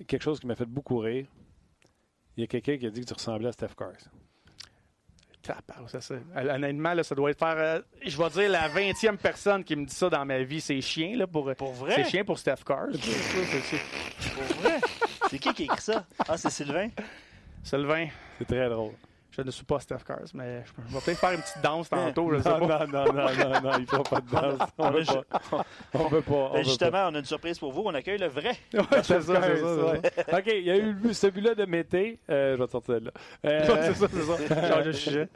Quelque chose qui m'a fait beaucoup rire. Il y a quelqu'un qui a dit que tu ressemblais à Steph Curry. Ça, ça- Honnêtement, là, ça doit être faire. euh, je vais dire la 20e personne qui me dit ça dans ma vie, c'est chien, là, pour. Pour vrai? C'est chien pour Steph Curry. Pour vrai? C'est qui qui a écrit ça? Ah, c'est Sylvain? Sylvain, C'est très drôle. je ne suis pas Steph Curry, mais je, je vais peut-être faire une petite danse tantôt, je sais non, pas. non, non, non, non, non, il ne faut pas de danse. On ne peut pas. On peut pas. on Ben, justement, on a une surprise pour vous. On accueille le vrai. Ouais, c'est ça, c'est ça. OK, il y a eu le- ce but-là de Mété. Euh, je vais te sortir de là. Euh, (laughs) c'est ça, c'est ça. Change de sujet.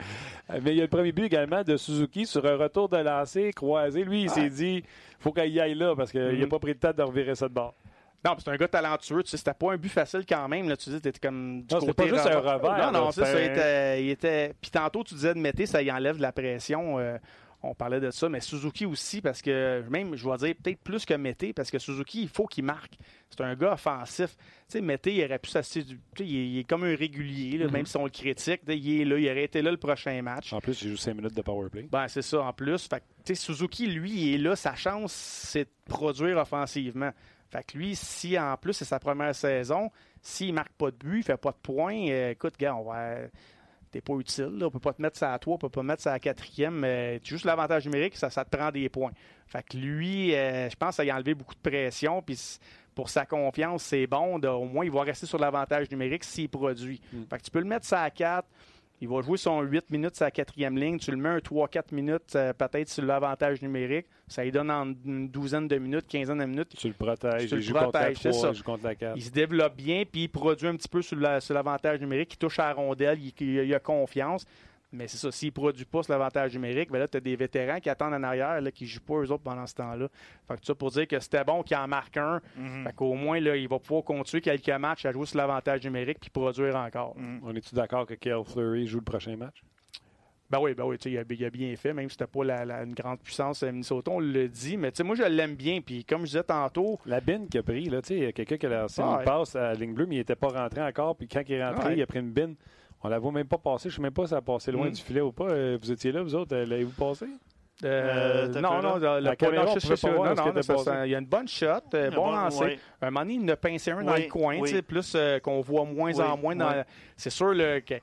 mais il y a le premier but également de Suzuki sur un retour de lancer croisé. Lui, il s'est dit faut qu'il y aille là parce qu'il n'a Mhm. pas pris le temps de revirer ça de bord. Non, c'est un gars talentueux. Tu sais, c'était pas un but facile quand même. Là, tu dis, t'étais comme du Non, côté pas juste un revers. Non, non, c'est ça. Il était, il était- Puis tantôt, tu disais de Mété, ça y enlève de la pression. euh, on parlait de ça, mais Suzuki aussi, parce que même, je vais dire peut-être plus que Mété, parce que Suzuki, il faut qu'il marque. C'est un gars offensif. Tu sais, Mété, il aurait pu s'assister du. Tu sais, il, est- il est comme un régulier, là, Mhm. même si on le critique. Il est là, il aurait été là le prochain match. En plus, il joue 5 minutes de power play. Ben, c'est ça, en plus. Fait tu sais, Suzuki, lui, il est là. Sa chance, c'est de produire offensivement. Fait que lui, si en plus c'est sa première saison, s'il marque pas de but, il fait pas de points, euh, écoute, gars, on va. T'es pas utile, là. on peut pas te mettre ça à toi, on peut pas mettre ça à quatrième. tu juste l'avantage numérique, ça, ça te prend des points. Fait que lui, euh, je pense lui a enlevé beaucoup de pression. Puis pour sa confiance, c'est bon. de- au moins, il va rester sur l'avantage numérique s'il produit. Mm. Fait que tu peux le mettre ça à 4. Il va jouer son 8 minutes sa quatrième ligne. Tu le mets un 3-4 minutes euh, peut-être sur l'avantage numérique. Ça lui donne en une douzaine de minutes, quinzaine de minutes. Tu le protèges. Tu le il joue contre la protèges, c'est 3, ça. il joue contre la 4. Il se développe bien, puis il produit un petit peu sur la- sur l'avantage numérique. Il touche à la rondelle, il, il- il a confiance. Mais c'est ça, s'il ne produit pas sur l'avantage numérique, ben là, tu as des vétérans qui attendent en arrière, là, qui ne jouent pas eux autres pendant ce temps-là. Fait que ça pour dire que c'était bon qu'il en marque un. Mhm. Fait qu'au moins, là, il va pouvoir continuer quelques matchs à jouer sur l'avantage numérique puis produire encore. Mhm. On est-tu d'accord que Kale Fleury joue le prochain match? Ben oui, ben oui, il a, il a bien fait, même si c'était pas la, la- une grande puissance à Minnesota, on le dit. Mais moi, je l'aime bien. Puis comme je disais tantôt, La bine qu'il a pris, là, tu sais, il y a quelqu'un qui a lancé Ah une ouais. passe à la ligne bleue, mais il n'était pas rentré encore. Puis quand il est rentré, Ouais. il a pris une bine. On la voit même pas passer. Je ne sais même pas si ça a passé loin Mm. du filet ou pas. Euh, Vous étiez là, vous autres? Euh, L'avez-vous passé? euh, Euh, non, non, le, La le caméra, non, on je pouvait sais pas pas, voir non, non, ça- ça- il y a une bonne shot, euh, Un bon bon- lancer. ouais. Un moment donné, il en a pincé un dans Oui, le coin, oui. plus euh, qu'on voit moins Oui, en moins. Dans, oui. C'est sûr là, que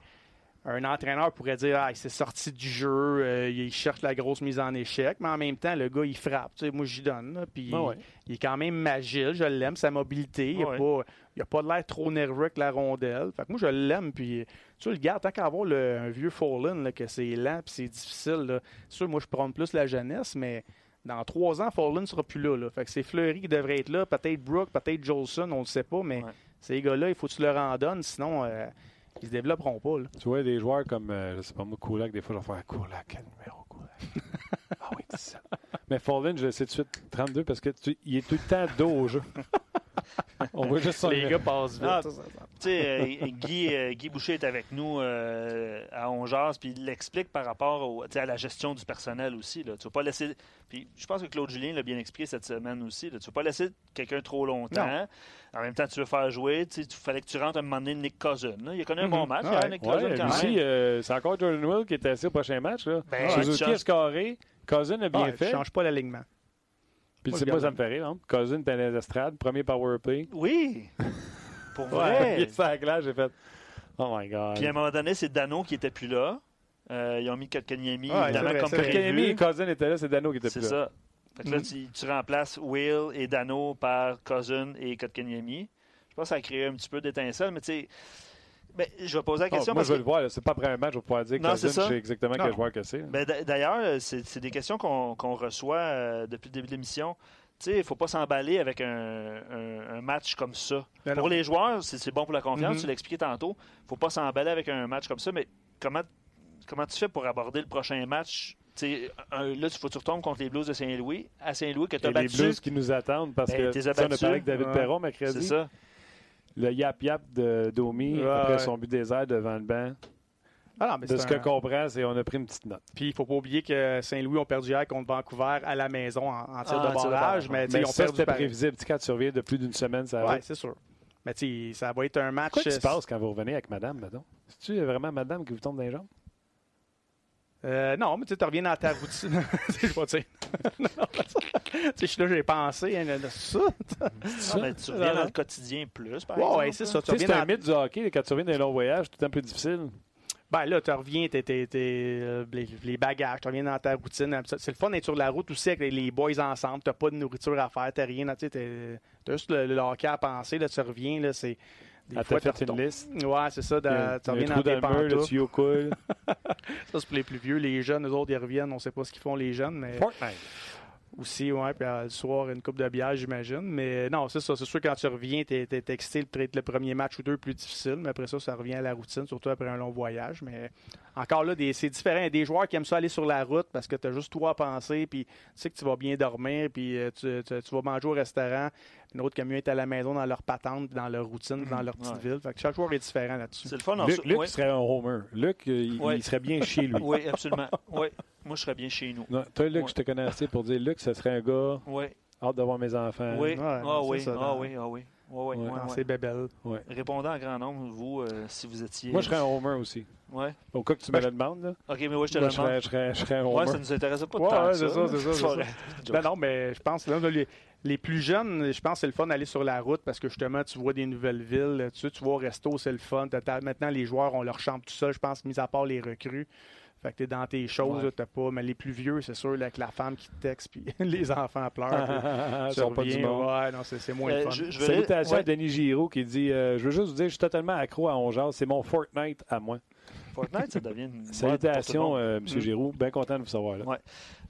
un entraîneur pourrait dire ah, il s'est sorti du jeu, euh, il cherche la grosse mise en échec, mais en même temps, le gars, il frappe. Tu sais, moi, j'y donne. là, puis Ah ouais. il est quand même agile, je l'aime, sa mobilité. Il n'a Ouais. pas, il a pas de l'air trop nerveux avec la rondelle. Fait que moi, je l'aime. Puis tu le gardes, tant qu'à avoir le- un vieux Fallen, là, que c'est lent puis c'est difficile. là. C'est sûr, moi, je prends plus la jeunesse, mais dans trois ans, Fallen ne sera plus là, là. Fait que c'est Fleury qui devrait être là, peut-être Brooke, peut-être Jolson, on ne le sait pas, mais Ouais. ces gars-là, il faut que tu leur en donnes, sinon euh, ils se développeront pas. là. Tu vois, des joueurs comme, euh, je sais pas moi, Kulak, des fois, je vais faire Kulak, quel numéro Kulak? (laughs) ah oui, 17. Mais Fallen, je le sais tout de suite, 32, parce que tu- il est tout le temps dos au jeu. (laughs) On voit juste son Les gars passent vite. Ah, ça, ça, ça. Tu sais, euh, (laughs) Guy, euh, Guy Boucher est avec nous euh, à Ongeas, puis il l'explique par rapport au- tu sais, à la gestion du personnel aussi. Là. Tu vas pas laisser. Puis je pense que Claude Julien l'a bien expliqué cette semaine aussi. Là. Tu vas pas laisser quelqu'un trop longtemps. En même temps, tu veux faire jouer. Tu sais, Il fallait que tu rentres à un moment donné Nick Cousin. là. Il a connu un bon match, Ouais. hein, Nick Cousin, Ouais, quand lui aussi, même. euh, c'est encore Jordan Will qui était assis au prochain match. Là. Ben, Suzuki a scoré, Cousin a bien Ouais, fait. change pas l'alignement. Puis c'est je moi, ça me fait rire. Hein? Cousin dans les estrades, premier power play. Oui! (laughs) Pour Ouais, vrai! (laughs) sur la glace, j'ai fait Oh my God. Puis à un moment donné, c'est Dano qui était plus là. Euh, ils ont mis Kotkaniemi, Ouais, évidemment, c'est vrai, comme c'est. Kotkaniemi et Cousin étaient là, c'est Dano qui était C'est plus là. ça. Fait que là, Mhm. tu, tu remplaces Will et Dano par Cousin et Kotkaniemi. Je pense que ça a créé un petit peu d'étincelle, mais tu sais. Ben, je vais poser la question moi, parce je veux que. le voir. C'est pas après un match, je vais pouvoir dire Non, Cousin, c'est ça. je sais exactement Non. quel joueur que c'est. Ben, D'ailleurs, c'est c'est des questions qu'on qu'on reçoit euh, depuis le début de l'émission. Tu il ne faut pas s'emballer avec un, un- un match comme ça. Ben pour les joueurs, c'est c'est bon pour la confiance, Mhm. tu l'as expliqué tantôt. Il ne faut pas s'emballer avec un match comme ça, mais comment, comment tu fais pour aborder le prochain match? Tu un- là, il faut tu retombes contre les Blues de Saint-Louis, à Saint-Louis, que tu as Et les battu. Blues qui nous attendent parce Ben, que tu on a parlé avec David Ouais. Perron C'est mercredi. ça. Le yap-yap de Domi Ouais, après ouais. son but airs devant le banc. Ah non, mais De c'est ce que un- comprend, c'est qu'on a pris une petite note. Puis il faut pas oublier que Saint-Louis ont perdu hier contre Vancouver à la maison en, en tir Ah, de barrage, mais Mais ils ont ça, perdu c'était prévisible. Quand tu reviens de plus d'une semaine, ça va. c'est sûr. Mais tu sais, ça va être un match. Quoi qui se euh, passe quand vous revenez avec madame, mettons? C'est-tu vraiment madame qui vous tombe dans les jambes? Euh, non, mais tu sais, tu reviens dans ta routine. (laughs) je vais pas dire. (laughs) Non, tu sais, je suis là, j'ai pensé. Hein, ça. Ah, ben, tu reviens dans le quotidien plus, par Ouais, exemple. ouais, c'est ça. C'est un dans... mythe du hockey. Quand tu reviens d'un long voyage, c'est tout le temps plus difficile. Ben là, tu reviens, t'es, t'es- t'es, euh, les, les bagages, tu reviens dans ta routine. C'est le fun d'être sur la route aussi avec les, les boys ensemble. T'as pas de nourriture à faire, t'as rien. Tu sais, t'es- t'as juste le, le hockey à penser. Là, tu reviens, là, c'est. Des Ah, fois, t'as fait une liste? Ouais, c'est ça. Tu reviens dans tes dans le pantoufles. tuyau coule. (laughs) Ça, c'est pour les plus vieux. Les jeunes, eux autres, ils reviennent. On sait pas ce qu'ils font, les jeunes. Mais Fortnite. Aussi, ouais. Puis euh, le soir, une coupe de bière, j'imagine. Mais non, c'est ça. C'est sûr, quand tu reviens, t'es, t'es excité. Peut-être le premier match ou deux plus difficile. Mais après ça, ça revient à la routine, surtout après un long voyage. Mais encore là, c'est différent. Il y a des joueurs qui aiment ça aller sur la route parce que tu as juste toi à penser. Puis tu sais que tu vas bien dormir. Puis euh, tu, tu- tu vas manger au restaurant. Une autre qui aime mieux être à la maison dans leur patente, dans leur routine, dans leur petite Ouais. ville. Fait que chaque joueur est différent là-dessus. C'est le fun. en Luc, Luc ouais. serait un homer. Luc, euh, il, Ouais. il serait bien chez lui. (laughs) Oui, absolument. Oui. Moi, je serais bien chez nous. Non, toi, Luc, Ouais. je te connais assez pour dire Luc, ce serait un gars Oui. hâte de voir mes enfants. Oui. ouais, ah, c'est oui. ça, ah oui. Ah oui. Ouais, Ouais. ouais, Dans ouais. en grand nombre, vous, euh, si vous étiez. Moi, je serais un homer aussi. Ouais. Au cas que tu Ben, me le demandes, là. Ok, mais ouais, je te Moi, le je demande. serais, je serais- je serais un homer. Ouais, ça nous intéressait pas de Ouais, tant ouais, que c'est ça, c'est ça, c'est ça. (laughs) Ben non, mais je pense là, là, les, les plus jeunes, je pense que c'est le fun d'aller sur la route parce que justement, tu vois des nouvelles villes. Tu, sais, tu vas au resto, c'est le fun. Maintenant, les joueurs ont leur chambre tout seul, je pense, mis à part les recrues. Fait que t'es dans tes choses, Ouais. t'as pas. Mais les plus vieux, c'est sûr, là, avec la femme qui te texte, puis (laughs) les enfants pleurent. (laughs) Ils sont pas du monde. Ouais, non, c'est c'est moins Euh, fun. je- Salutations ouais. à Denis Giraud qui dit euh, Je veux juste vous dire, je suis totalement accro à Ongeas. C'est mon Fortnite à moi. Fortnite, ça devient une. Salutations, monde. euh, M. Mm. Giroux. Bien content de vous savoir. Là. Ouais.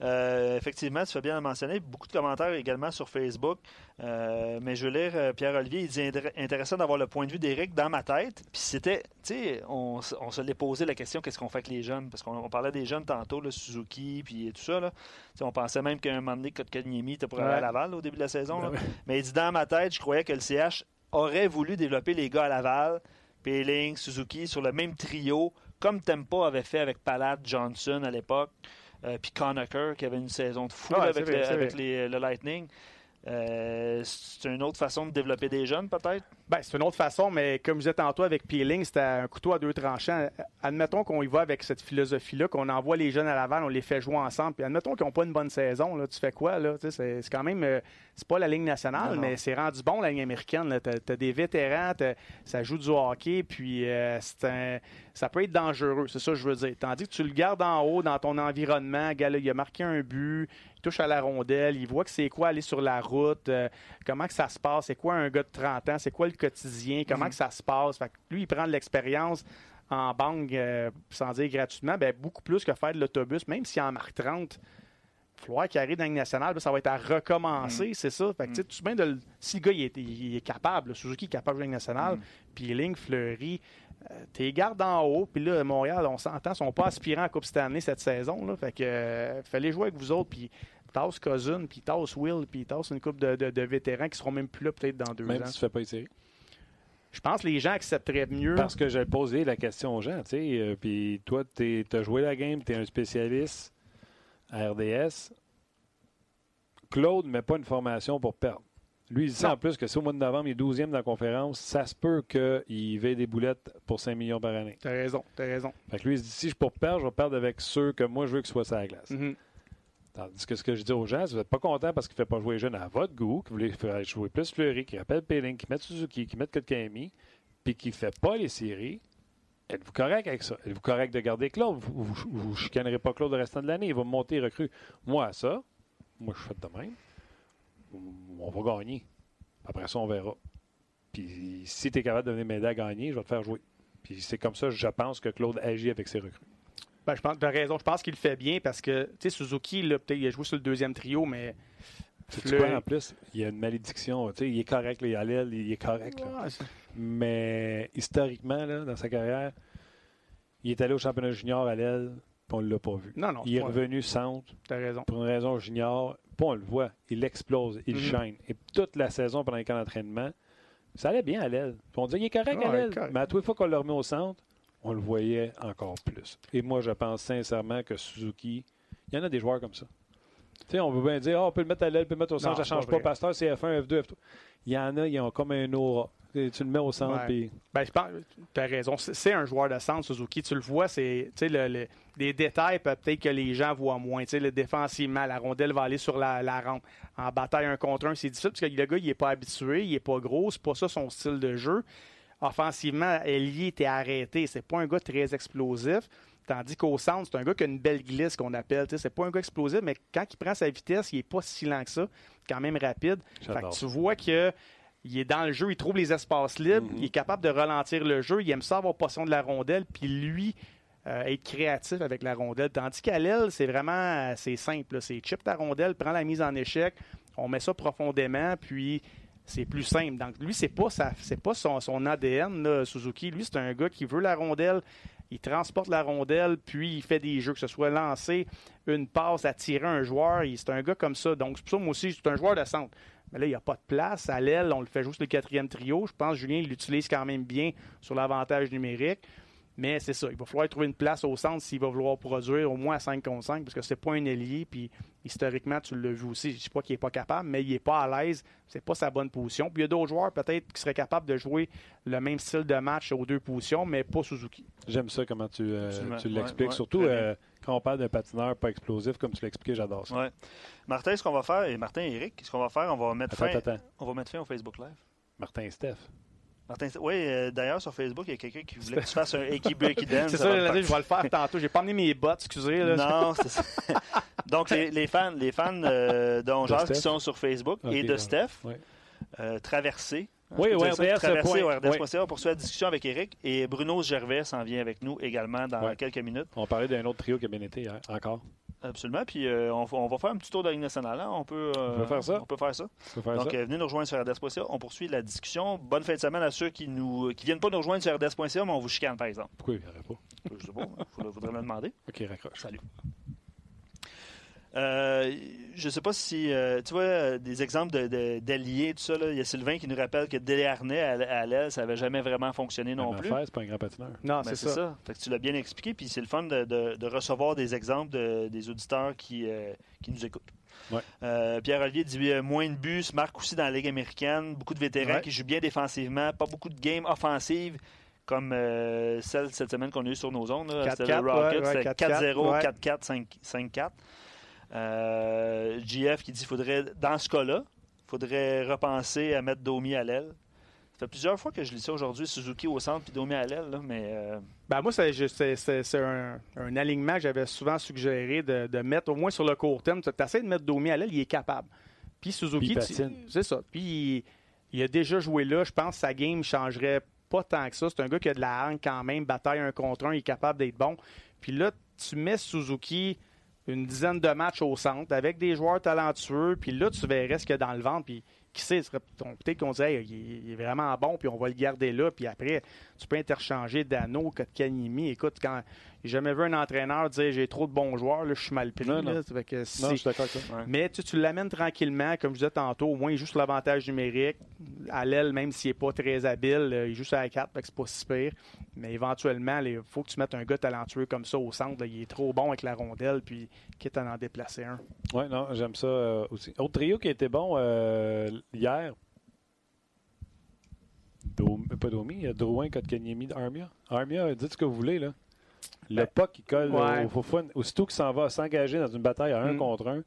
Euh, effectivement, tu fais bien le mentionner. Beaucoup de commentaires également sur Facebook. Euh, mais je veux lire Pierre-Olivier. Il dit intér- intéressant d'avoir le point de vue d'Éric dans ma tête. Puis c'était, tu sais, on, se l'est posé la question qu'est-ce qu'on fait avec les jeunes? Parce qu'on on parlait des jeunes tantôt, Suzuki, puis tout ça. Là. On pensait même qu'à un moment donné, Kotkaniemi était pour aller à. Laval au début de la saison. là. Ben. Mais il dit dans ma tête, je croyais que le CH aurait voulu développer les gars à Laval, Peeling, Suzuki, sur le même trio, comme Tempo avait fait avec Palad Johnson à l'époque, euh, puis Conacher qui avait une saison de fou Ouais, c'est avec, vrai, le, c'est avec vrai. les- le Lightning. Euh, c'est une autre façon de développer des jeunes, peut-être? Ben, c'est une autre façon, mais comme je disais tantôt avec Peeling, c'était un couteau à deux tranchants. Admettons qu'on y va avec cette philosophie-là, qu'on envoie les jeunes à Laval, on les fait jouer ensemble. Puis admettons qu'ils n'ont pas une bonne saison, là, tu fais quoi? Là? C'est, quand même. euh, c'est pas la Ligue nationale, Non, mais c'est rendu bon, la Ligue américaine. Tu as, des vétérans, t'as- ça joue du hockey, puis euh, c'est un- ça peut être dangereux, c'est ça que je veux dire. Tandis que tu le gardes en haut dans ton environnement, gars, là, il a marqué un but, touche à la rondelle, il voit que c'est quoi aller sur la route, euh, comment que ça se passe, c'est quoi un gars de 30 ans, c'est quoi le quotidien, comment Mhm. que ça se passe. Fait que lui, il prend de l'expérience en banque, euh, sans dire gratuitement, ben, beaucoup plus que faire de l'autobus, même s'il en marque 30. Il va falloir qu'il arrive dans la Ligue nationale, puis ça va être à recommencer, c'est ça. Fait que, tu sais, tu sais bien de le- si le gars il est, il est capable, Suzuki est capable de jouer nationale, Mm. puis Ligne, Fleury, euh, t'es gardes en haut, puis là, Montréal, on s'entend, sont pas aspirants à Coupe Stanley cette saison, là. Fait que, euh, fallait jouer avec vous autres, puis tasse Cousin, puis tasse Will, puis tasse une coupe de, de- de vétérans qui seront même plus là peut-être dans deux Même ans. si tu fais pas. Je pense que les gens accepteraient mieux. Parce que j'ai posé la question aux gens, tu sais. euh, Puis toi, tu as joué la game, tu es un spécialiste à RDS. Claude ne met pas une formation pour perdre. Lui, il dit en plus que si au mois de novembre, il est 12e dans la conférence, ça se peut qu'il veille des boulettes pour 5 millions par année. T'as raison, t'as raison. Fait que lui, il se dit si je pour perdre, je vais perdre avec ceux que moi je veux qu'ils soient sur la glace. Mhm. Tandis que ce que je dis aux gens, si vous n'êtes pas content parce qu'il ne fait pas jouer les jeunes à votre goût, que vous voulez faire jouer plus Fleury, qui rappelle Péling, qui met Suzuki, qui met Kotkami, puis qui ne fait pas les séries, êtes-vous correct avec ça? Êtes-vous correct de garder Claude? Vous ne chicanerez pas Claude le restant de l'année. Il va monter recrue. Moi, ça, moi, je fais de même. On va gagner. Après ça, on verra. Puis si tu es capable de venir m'aider à gagner, je vais te faire jouer. Puis c'est comme ça, je pense que Claude agit avec ses recrues. Ben, je pense, raison. Je pense qu'il le fait bien parce que, tu sais, Suzuki, là, peut-être, il a joué sur le deuxième trio, mais. Tu quoi, en plus, il y a une malédiction. Tu sais, il est correct, là, il est à l'aile, il est correct. là. Ouais, Mais historiquement, là, dans sa carrière, il est allé au championnat junior à l'aile, puis on ne l'a pas vu. non, non, il est pas- revenu centre T'as raison. pour une raison junior, puis on le voit. Il explose, il shine. Et toute la saison pendant les camps d'entraînement, ça allait bien à l'aile. On disait, il est correct à l'aile. Mais à toutes les fois qu'on le remet au centre, on le voyait encore plus. Et moi, je pense sincèrement que Suzuki, il y en a des joueurs comme ça. Tu on veut bien dire, Ah, on peut le mettre à l'aile, on peut le mettre au centre, Non, ça c'est change pas pas. Pasteur, c'est F1, F2, F3. Il y en a, ils ont comme un aura. Tu tu le mets au centre, Ouais. puis Ben, je pense, t'as raison. C'est un joueur de centre, Suzuki. Tu le vois, c'est, tu le- le- des détails peut-être que les gens voient moins. Tu sais, le défensivement, la rondelle va aller sur la, la rampe. En bataille un contre un, c'est difficile parce que le gars, il est pas habitué, il est pas gros, c'est pas ça son style de jeu. Offensivement, Elliott était arrêté. C'est pas un gars très explosif. Tandis qu'au centre, c'est un gars qui a une belle glisse qu'on appelle. C'est pas un gars explosif, mais quand il prend sa vitesse, il n'est pas si lent que ça. Quand même rapide. Fait que tu vois que il est dans le jeu, il trouve les espaces libres, mm-hmm. il est capable de ralentir le jeu, il aime ça avoir possession de la rondelle, puis lui, euh, être créatif avec la rondelle. Tandis qu'à l'aile, c'est vraiment c'est simple. C'est chip ta rondelle, prends la mise en échec, on met ça profondément, puis c'est plus simple. Donc lui, c'est pas pas son, son ADN, Suzuki. Lui, c'est un gars qui veut la rondelle, il transporte la rondelle, puis il fait des jeux, que ce soit lancer une passe, attirer un joueur. C'est un gars comme ça. Donc, c'est pour ça, moi aussi, c'est un joueur de centre. Mais là, il n'y a pas de place. À l'aile, on le fait juste le quatrième trio. Je pense que Julien l'utilise quand même bien sur l'avantage numérique. Mais c'est ça, il va falloir trouver une place au centre s'il va vouloir produire au moins à 5 contre 5 parce que c'est pas un ailier. Puis historiquement, tu l'as vu aussi. Je ne dis pas qu'il n'est pas capable, mais il n'est pas à l'aise. C'est pas sa bonne position. Puis il y a d'autres joueurs peut-être qui seraient capables de jouer le même style de match aux deux positions, mais pas Suzuki. J'aime ça comment tu, euh, l'expliques. Surtout euh, quand on parle d'un patineur pas explosif, comme tu l'as expliqué, j'adore ça. Martin, ce qu'on va faire, et Martin et Eric, ce qu'on va faire, on va mettre fin. On va mettre fin au Facebook Live. Martin et Steph. Martin, oui, euh, d'ailleurs, sur Facebook, il y a quelqu'un qui voulait que tu (laughs) fasses un Eki Breaky Dance. c'est ça, je vais le faire tantôt. J'ai pas amené mes bottes, excusez. non, (laughs) c'est ça. (laughs) Donc, les, fans, les fans euh, qui sont sur Facebook et de Steph, euh, traversés. Oui, oui, traverser au RDS.ca pour la discussion avec Eric. Et Bruno Gervais s'en vient avec nous également dans quelques minutes. On parlait d'un autre trio qui a bien été hier, encore. Absolument. Puis euh, on, va faire un petit tour de la Ligue nationale. Hein. On, peut, on peut faire ça. On peut faire ça. Donc, euh, venez nous rejoindre sur RDS.ca. On poursuit la discussion. Bonne fin de semaine à ceux qui ne qui viennent pas nous rejoindre sur RDS.ca, mais on vous chicane, par exemple. Pourquoi il n'y aurait pas? Je sais pas. Il faudrait me demander. OK, raccroche. Salut. Euh, je ne sais pas si, euh, tu vois, des exemples d'alliés, de, tout ça. Il y a Sylvain qui nous rappelle que Desharnais à, à l'aile, ça n'avait jamais vraiment fonctionné non plus. c'est pas un grand patineur. Non, ben, c'est ça. tu l'as bien expliqué, puis c'est le fun de, recevoir des exemples des auditeurs qui, euh, qui nous écoutent. Pierre-Olivier dit moins de buts, se marque aussi dans la Ligue américaine, beaucoup de vétérans qui jouent bien défensivement, pas beaucoup de games offensives comme celle cette semaine qu'on a eu sur nos zones. C'était le Rocket, 4-0, 4-4, 5-4. Euh, JF qui dit qu'il faudrait, dans ce cas-là, il faudrait repenser à mettre Domi à l'aile. Ça fait plusieurs fois que je lis ça aujourd'hui, Suzuki au centre puis Domi à l'aile, mais... Euh, ben moi, c'est un, un, alignement que j'avais souvent suggéré de, mettre, au moins sur le court terme. Tu essaies de mettre Domi à l'aile, il est capable. Puis Suzuki, c'est ça. Puis il, a déjà joué là. Je pense que sa game changerait pas tant que ça. C'est un gars qui a de la hanque quand même, bataille un contre un, il est capable d'être bon. Puis là, tu mets Suzuki une dizaine de matchs au centre avec des joueurs talentueux, puis là, tu verrais ce qu'il y a dans le ventre, puis qui sait, peut-être qu'on dirait il, est vraiment bon, puis on va le garder là, puis après, tu peux interchanger Dano, Kotkanimi. Écoute, quand j'ai jamais vu un entraîneur dire j'ai trop de bons joueurs, là, je suis mal pris. Mais tu, tu l'amènes tranquillement, comme je disais tantôt, au moins il joue sur l'avantage numérique. À l'aile, même s'il n'est pas très habile, euh, il joue sur la 4, fait que c'est pas si pire. Mais éventuellement, il faut que tu mettes un gars talentueux comme ça au centre. il est trop bon avec la rondelle, puis quitte à en déplacer un. Oui, non, j'aime ça euh, aussi. Autre trio qui était bon euh, hier, pas Domi, Drouin, Kotkaniemi, Armia. Armia, dites ce que vous voulez, là. Le ben, puck qui colle au Fofun, aussitôt qu'il s'en va s'engager dans une bataille à un mm. contre un,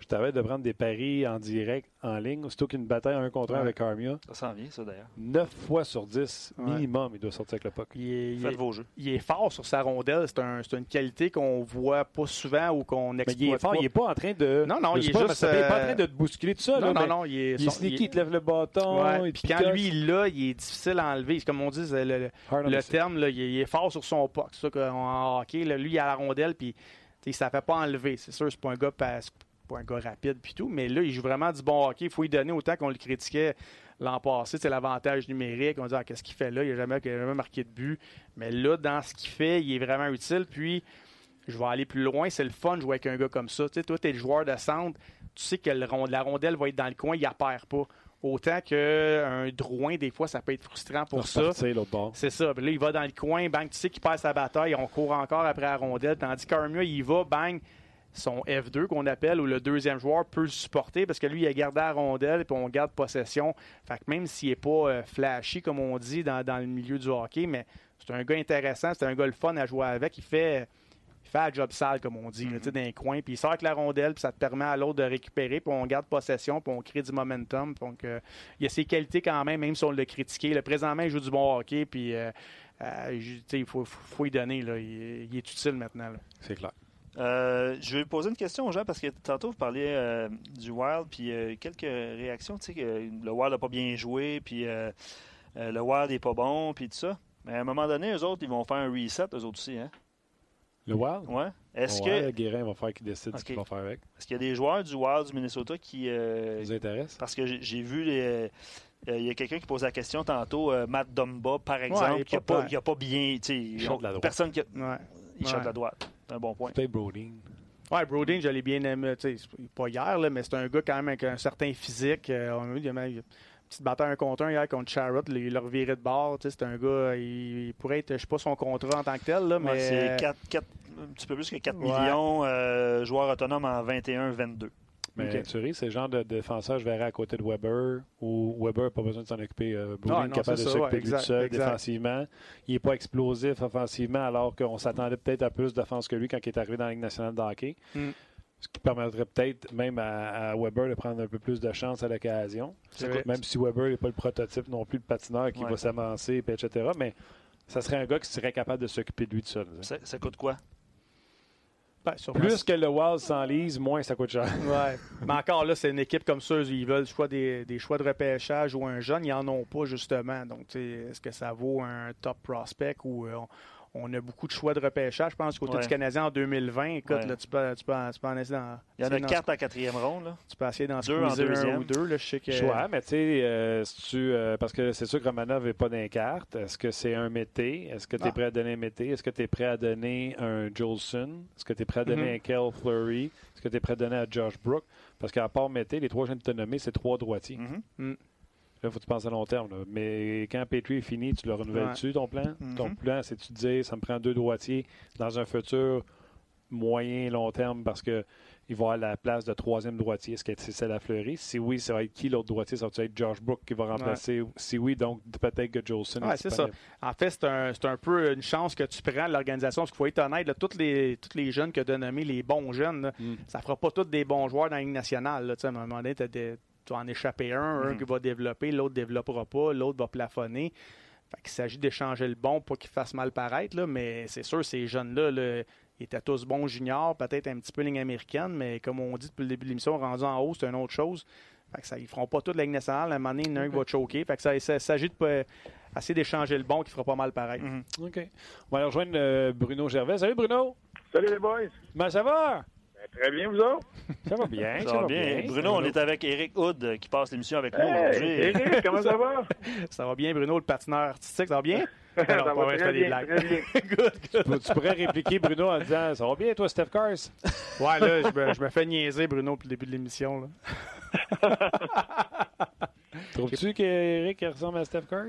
je t'avais de prendre des paris en direct, en ligne, aussitôt qu'une bataille un contre un avec Armia. Ça s'en vient, ça d'ailleurs. 9 fois sur 10, minimum, il doit sortir avec le puck. Il est, Faites vos jeux. Il est fort sur sa rondelle. C'est un, une qualité qu'on voit pas souvent ou qu'on exploite. Mais il est fort, il n'est pas en train de. Non, non, il, est pas, juste. Il n'est pas en train de te bousculer tout ça. Non, non, non. Il est, il est sneaky, il, te lève le bâton. Puis quand lui, il l'a, il est difficile à enlever. Comme on dit, le, le terme, là, il, est fort sur son puck. C'est ça qu'en hockey, lui, il a la rondelle, puis ça ne fait pas enlever. C'est sûr, c'est pas un gars pas un gars rapide puis tout, mais là, il joue vraiment du bon hockey. Il faut lui donner autant qu'on le critiquait l'an passé. C'est l'avantage numérique. On dit, ah, qu'est-ce qu'il fait là? Il n'a jamais, jamais, marqué de but. Mais là, dans ce qu'il fait, il est vraiment utile. Puis, je vais aller plus loin. C'est le fun de jouer avec un gars comme ça. Tu sais, toi, tu es le joueur de centre. Tu sais que la rondelle va être dans le coin, il ne perd pas. Autant qu'un Drouin, des fois, ça peut être frustrant pour ça. C'est ça. Puis là, il va dans le coin, bang, tu sais qu'il perd sa bataille, on court encore après la rondelle. Tandis qu'Armia, il va, bang, son F2 qu'on appelle, où le deuxième joueur peut le supporter parce que lui, il a gardé la rondelle et puis on garde possession. Fait que même s'il n'est pas euh, flashy, comme on dit dans, le milieu du hockey, mais c'est un gars intéressant, c'est un gars le fun à jouer avec. Il fait, fait la job sale, comme on dit, tu sais, dans les coins. Puis il sort avec la rondelle, puis ça te permet à l'autre de récupérer, puis on garde possession, puis on crée du momentum. Donc, euh, il y a ses qualités quand même, même si on l'a critiqué. Le présentement, il joue du bon hockey, puis euh, euh, il faut, faut, faut y donner. Là. Il, il est utile maintenant. C'est clair. Euh, je vais poser une question aux gens parce que tantôt vous parliez euh, du Wild, puis euh, quelques réactions. Tu sais, que le Wild n'a pas bien joué, puis euh, euh, le Wild n'est pas bon, puis tout ça. Mais à un moment donné, eux autres, ils vont faire un reset, eux autres aussi. Hein? Le Wild? Ouais. Est-ce que Guérin va faire qu'il décide ce qu'il va faire avec. est-ce qu'il y a des joueurs du Wild du Minnesota qui. euh, vous intéresse? parce que j'ai- vu les. euh, Il y a quelqu'un qui pose la question tantôt, euh, Matt Dumba, par exemple, il n'a pas pas, pire. il a pas bien. tu sais, Il de la droite. Personne qui a. Ouais. Il Ouais. de la droite. C'est un bon point. Peut-être Brodeen. Ouais, Brodeen, je l'ai bien aimé. Pas hier, là, mais c'est un gars quand même avec un certain physique. Euh, on a vu, il y a même une petite bataille un contre un hier contre Charrot. Il l'a reviré de bord. C'est un gars, il, il pourrait être, je sais pas son contrat en tant que tel, là, mais. Ouais, c'est quatre- quatre- un petit peu plus que 4 Ouais. millions, euh, joueurs autonomes en 21-22. Mais Ok. tu ris, c'est le genre de défenseur, je verrais à côté de Weber, où Weber n'a pas besoin de s'en occuper. Euh, Ah, est capable de s'occuper ouais, de lui tout exact, seul exact. défensivement. Il n'est pas explosif offensivement, alors qu'on s'attendait peut-être à plus d'offense que lui quand il est arrivé dans la Ligue nationale de hockey. Mm. Ce qui permettrait peut-être même à, à Weber de prendre un peu plus de chance à l'occasion. Même si Weber n'est pas le prototype non plus de patineur qui Ouais. va s'avancer, etc. Mais ça serait un gars qui serait capable de s'occuper de lui tout seul. Ça, ça coûte quoi? Ben, Plus que le Wild s'enlise, moins ça coûte cher. Ouais. Mais encore là, c'est une équipe comme ça. Ils veulent soit des, des choix de repêchage ou un jeune. Ils n'en ont pas, justement. Donc, tu sais, est-ce que ça vaut un top prospect ou euh, on, a beaucoup de choix de repêchage? Je pense qu'au côté Ouais. du Canadien en 2020, écoute, Ouais. là, tu, peux, tu, peux, tu peux en essayer dans. Il y en a 4 en quatrième ronde. Là. Tu peux essayer d'en Deux en un ou deux. Là, je sais que. Choix, mais tu sais, euh, si tu, euh, parce que c'est sûr que Romanov n'est pas dans les cartes. Est-ce que c'est un Mété? Est-ce que tu es Ah. prêt à donner un Mété? Est-ce que tu es prêt à donner un Jolson? Est-ce que tu es prêt à donner Mhm. un Kel Fleury? Est-ce que tu es prêt à donner à Josh Brook? Parce qu'à part Mété, les trois jeunes que tu as nommés, c'est trois droitiers. Mhm. Là, il faut que tu penses à long terme. là. Mais quand Petrie est fini, tu le renouvelles-tu, ton plan? Mhm. Ton plan, c'est tu dire, ça me prend deux droitiers dans un futur moyen, long terme, parce que il va avoir la place de troisième droitier. Est-ce que c'est celle à Fleury? Si oui, ça va être qui l'autre droitier? Ça va être Josh Brook qui va remplacer? Si oui, donc peut-être que Jolson est c'est disponible. En fait, c'est un, un peu une chance que tu prends l'organisation. Parce qu'il faut être honnête, là, tous les, tous les jeunes que tu as nommés, les bons jeunes, là, Mm. ça fera pas tous des bons joueurs dans la Ligue nationale. Là, Tu à un moment donné, t'as des- tu vas en échapper un, un Mhm. qui va développer, l'autre ne développera pas, l'autre va plafonner. Fait qu'il s'agit d'échanger le bon pour qu'il fasse mal paraître. Là, mais c'est sûr, ces jeunes-là, là, ils étaient tous bons juniors, peut-être un petit peu ligne américaine, mais comme on dit depuis le début de l'émission, rendu en haut, c'est une autre chose. Fait que ça, ils feront pas toute la Ligue nationale. À un moment donné, il y en a un qui va choquer. Fait que ça, ça s'agit de pas- essayer d'échanger le bon qui fera pas mal pareil. Mhm. OK. On va aller rejoindre euh, Bruno Gervais. Salut Bruno! Salut les boys. Comment ça va? Ben, très bien, vous autres? (laughs) Ça va bien. Ça va bien. Bruno, on est avec Eric Hood euh, qui passe l'émission avec nous Hey, aujourd'hui. Eric, comment ça va? (laughs) Ça va bien, Bruno, le patineur artistique, ça va bien? (laughs) ça pas va vrai, je fais très des bien, blagues. très bien. good, good. Tu- Tu pourrais répliquer Bruno en disant Ça va bien, toi, Steph Cars? Ouais, là, je me, je me fais niaiser, Bruno, depuis le début de l'émission. Trouves-tu qu'Eric ressemble à Steph Cars?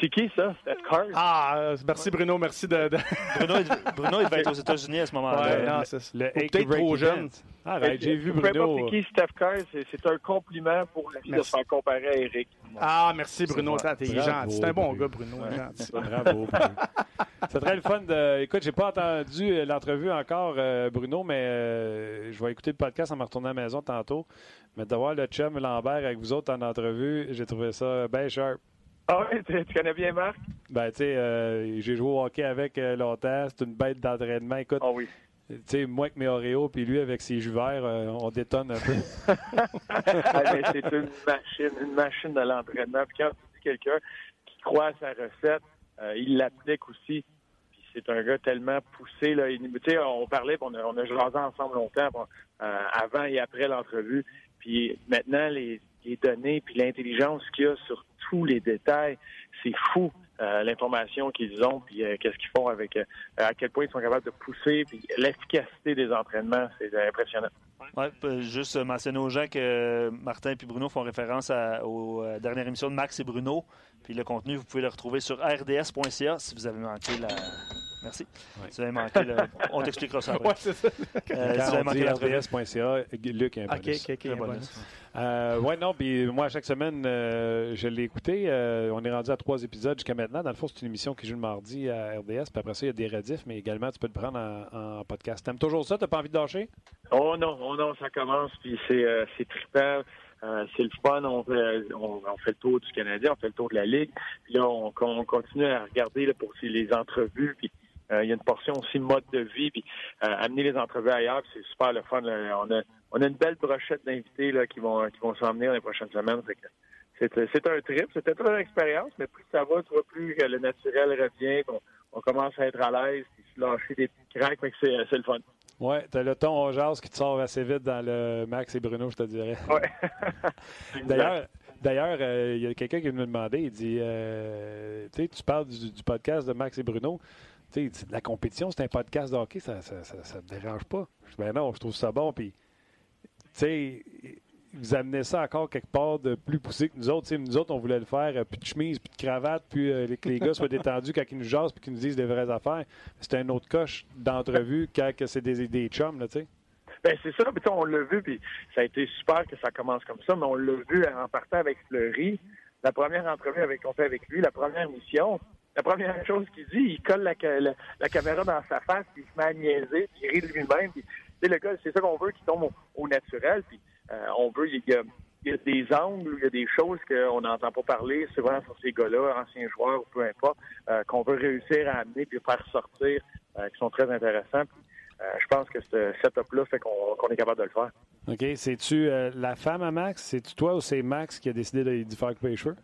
C'est qui ça? Steph Cars? Ah, euh, merci, Bruno, merci de. de- Bruno, il- Bruno, il devait être aux États-Unis à ce moment-là. Ouais, le- non, c'est Le peut-être trop jeune. Arrête, j'ai vu Peu importe Bruno. c'est qui Steph Cars, c'est un compliment pour la vie de se faire comparer à Eric. Ah, merci, Bruno. T'es gentil. C'est un bon Bruno. gars, Bruno. Ouais. gentil. Bravo. Bruno. C'est très le fun de. Écoute, j'ai pas entendu euh, l'entrevue encore, euh, Bruno, mais euh, je vais écouter le podcast en me retournant à la maison tantôt. Mais de voir le chum Lambert avec vous autres en entrevue, j'ai trouvé ça bien sharp. Ah oui, tu, tu connais bien Marc? Ben, tu sais, euh, j'ai joué au hockey avec euh, longtemps. C'est une bête d'entraînement. Écoute, Ah oui. tu sais, moi avec mes Oreos, puis lui avec ses jus verts, euh, on détonne un peu. (laughs) (laughs) Ah, c'est une machine, une machine de l'entraînement. Puis quand tu dis quelqu'un qui croit à sa recette, euh, il l'applique aussi. Puis c'est un gars tellement poussé. Là. Il- sais, on parlait, on a, on a jasé ensemble longtemps, bon, euh, avant et après l'entrevue. Puis maintenant, les, les données, puis l'intelligence qu'il y a sur tous les détails, c'est fou. euh, l'information qu'ils ont, puis euh, qu'est-ce qu'ils font avec, euh, à quel point ils sont capables de pousser, puis l'efficacité des entraînements, c'est impressionnant. Juste mentionner aux gens que Martin et Bruno font référence aux dernières émissions de Max et Bruno. Puis le contenu, vous pouvez le retrouver sur rds.ca si vous avez manqué la, Merci. Ouais. Tu avais manqué le... On t'expliquera ça (laughs) après. Ouais, c'est ça. Euh, tu avais manqué rds.ca, Luc a un OK, bonus. OK, un bonus. bonus. Euh, ouais, non, puis moi, chaque semaine, euh, je l'ai écouté. Euh, on est rendu à trois épisodes jusqu'à maintenant. Dans le fond, c'est une émission qui joue le mardi à RDS. Puis après ça, il y a des rediffs, mais également, tu peux le prendre en, en podcast. T'aimes toujours ça? T'as pas envie de lâcher? Oh non, oh non, ça commence, puis c'est euh, c'est trippant. Euh, c'est le fun, on fait, on, on fait le tour du Canadien, on fait le tour de la Ligue. Puis là, on, on continue à regarder là, pour les entrevues. Puis euh, il y a une portion aussi mode de vie, puis euh, amener les entrevues ailleurs, c'est super le fun. là. On a on a une belle brochette d'invités là qui vont qui vont s'en venir les prochaines semaines. C'est c'est un trip, c'était toute une expérience, mais plus ça va, tu vois, plus le naturel revient, on, on commence à être à l'aise, puis se lâcher des petits cracks, c'est c'est le fun. Ouais, t'as le ton on jase qui te sort assez vite dans le Max et Bruno, je te dirais. Ouais. (laughs) (laughs) D'ailleurs, d'ailleurs, euh, il y a quelqu'un qui me demandait, il dit, euh, tu sais, tu parles du, du podcast de Max et Bruno. Tu sais, la compétition, c'est un podcast de hockey, ça, ça, ça, ça dérange pas. Je dis, ben non, je trouve ça bon. Puis, vous amenez ça encore quelque part de plus poussé que nous autres. Nous autres, on voulait le faire, euh, plus de chemise, plus de cravate, puis euh, que les gars soient détendus quand ils nous jasent, puis qu'ils nous disent des vraies affaires. C'est un autre coche d'entrevue quand c'est des, des chums, là, tu sais. Ben c'est ça, puis on l'a vu, puis ça a été super que ça commence comme ça, mais on l'a vu en partant avec Fleury, la première entrevue qu'on fait avec lui, la première mission, la première chose qu'il dit, il colle la, la- caméra dans sa face, puis il se met à niaiser, puis il rit de lui-même, puis le gars, c'est ça qu'on veut, qu'il tombe au, naturel, euh, on veut, il y, a, des angles, il y a des choses qu'on n'entend pas parler souvent sur ces gars-là, anciens joueurs ou peu importe, euh, qu'on veut réussir à amener puis faire sortir, euh, qui sont très intéressants. Je pense que ce setup-là fait qu'on est capable de le faire. OK. C'est-tu la femme à Max? C'est-tu toi ou c'est Max qui a décidé de lui faire couper les cheveux?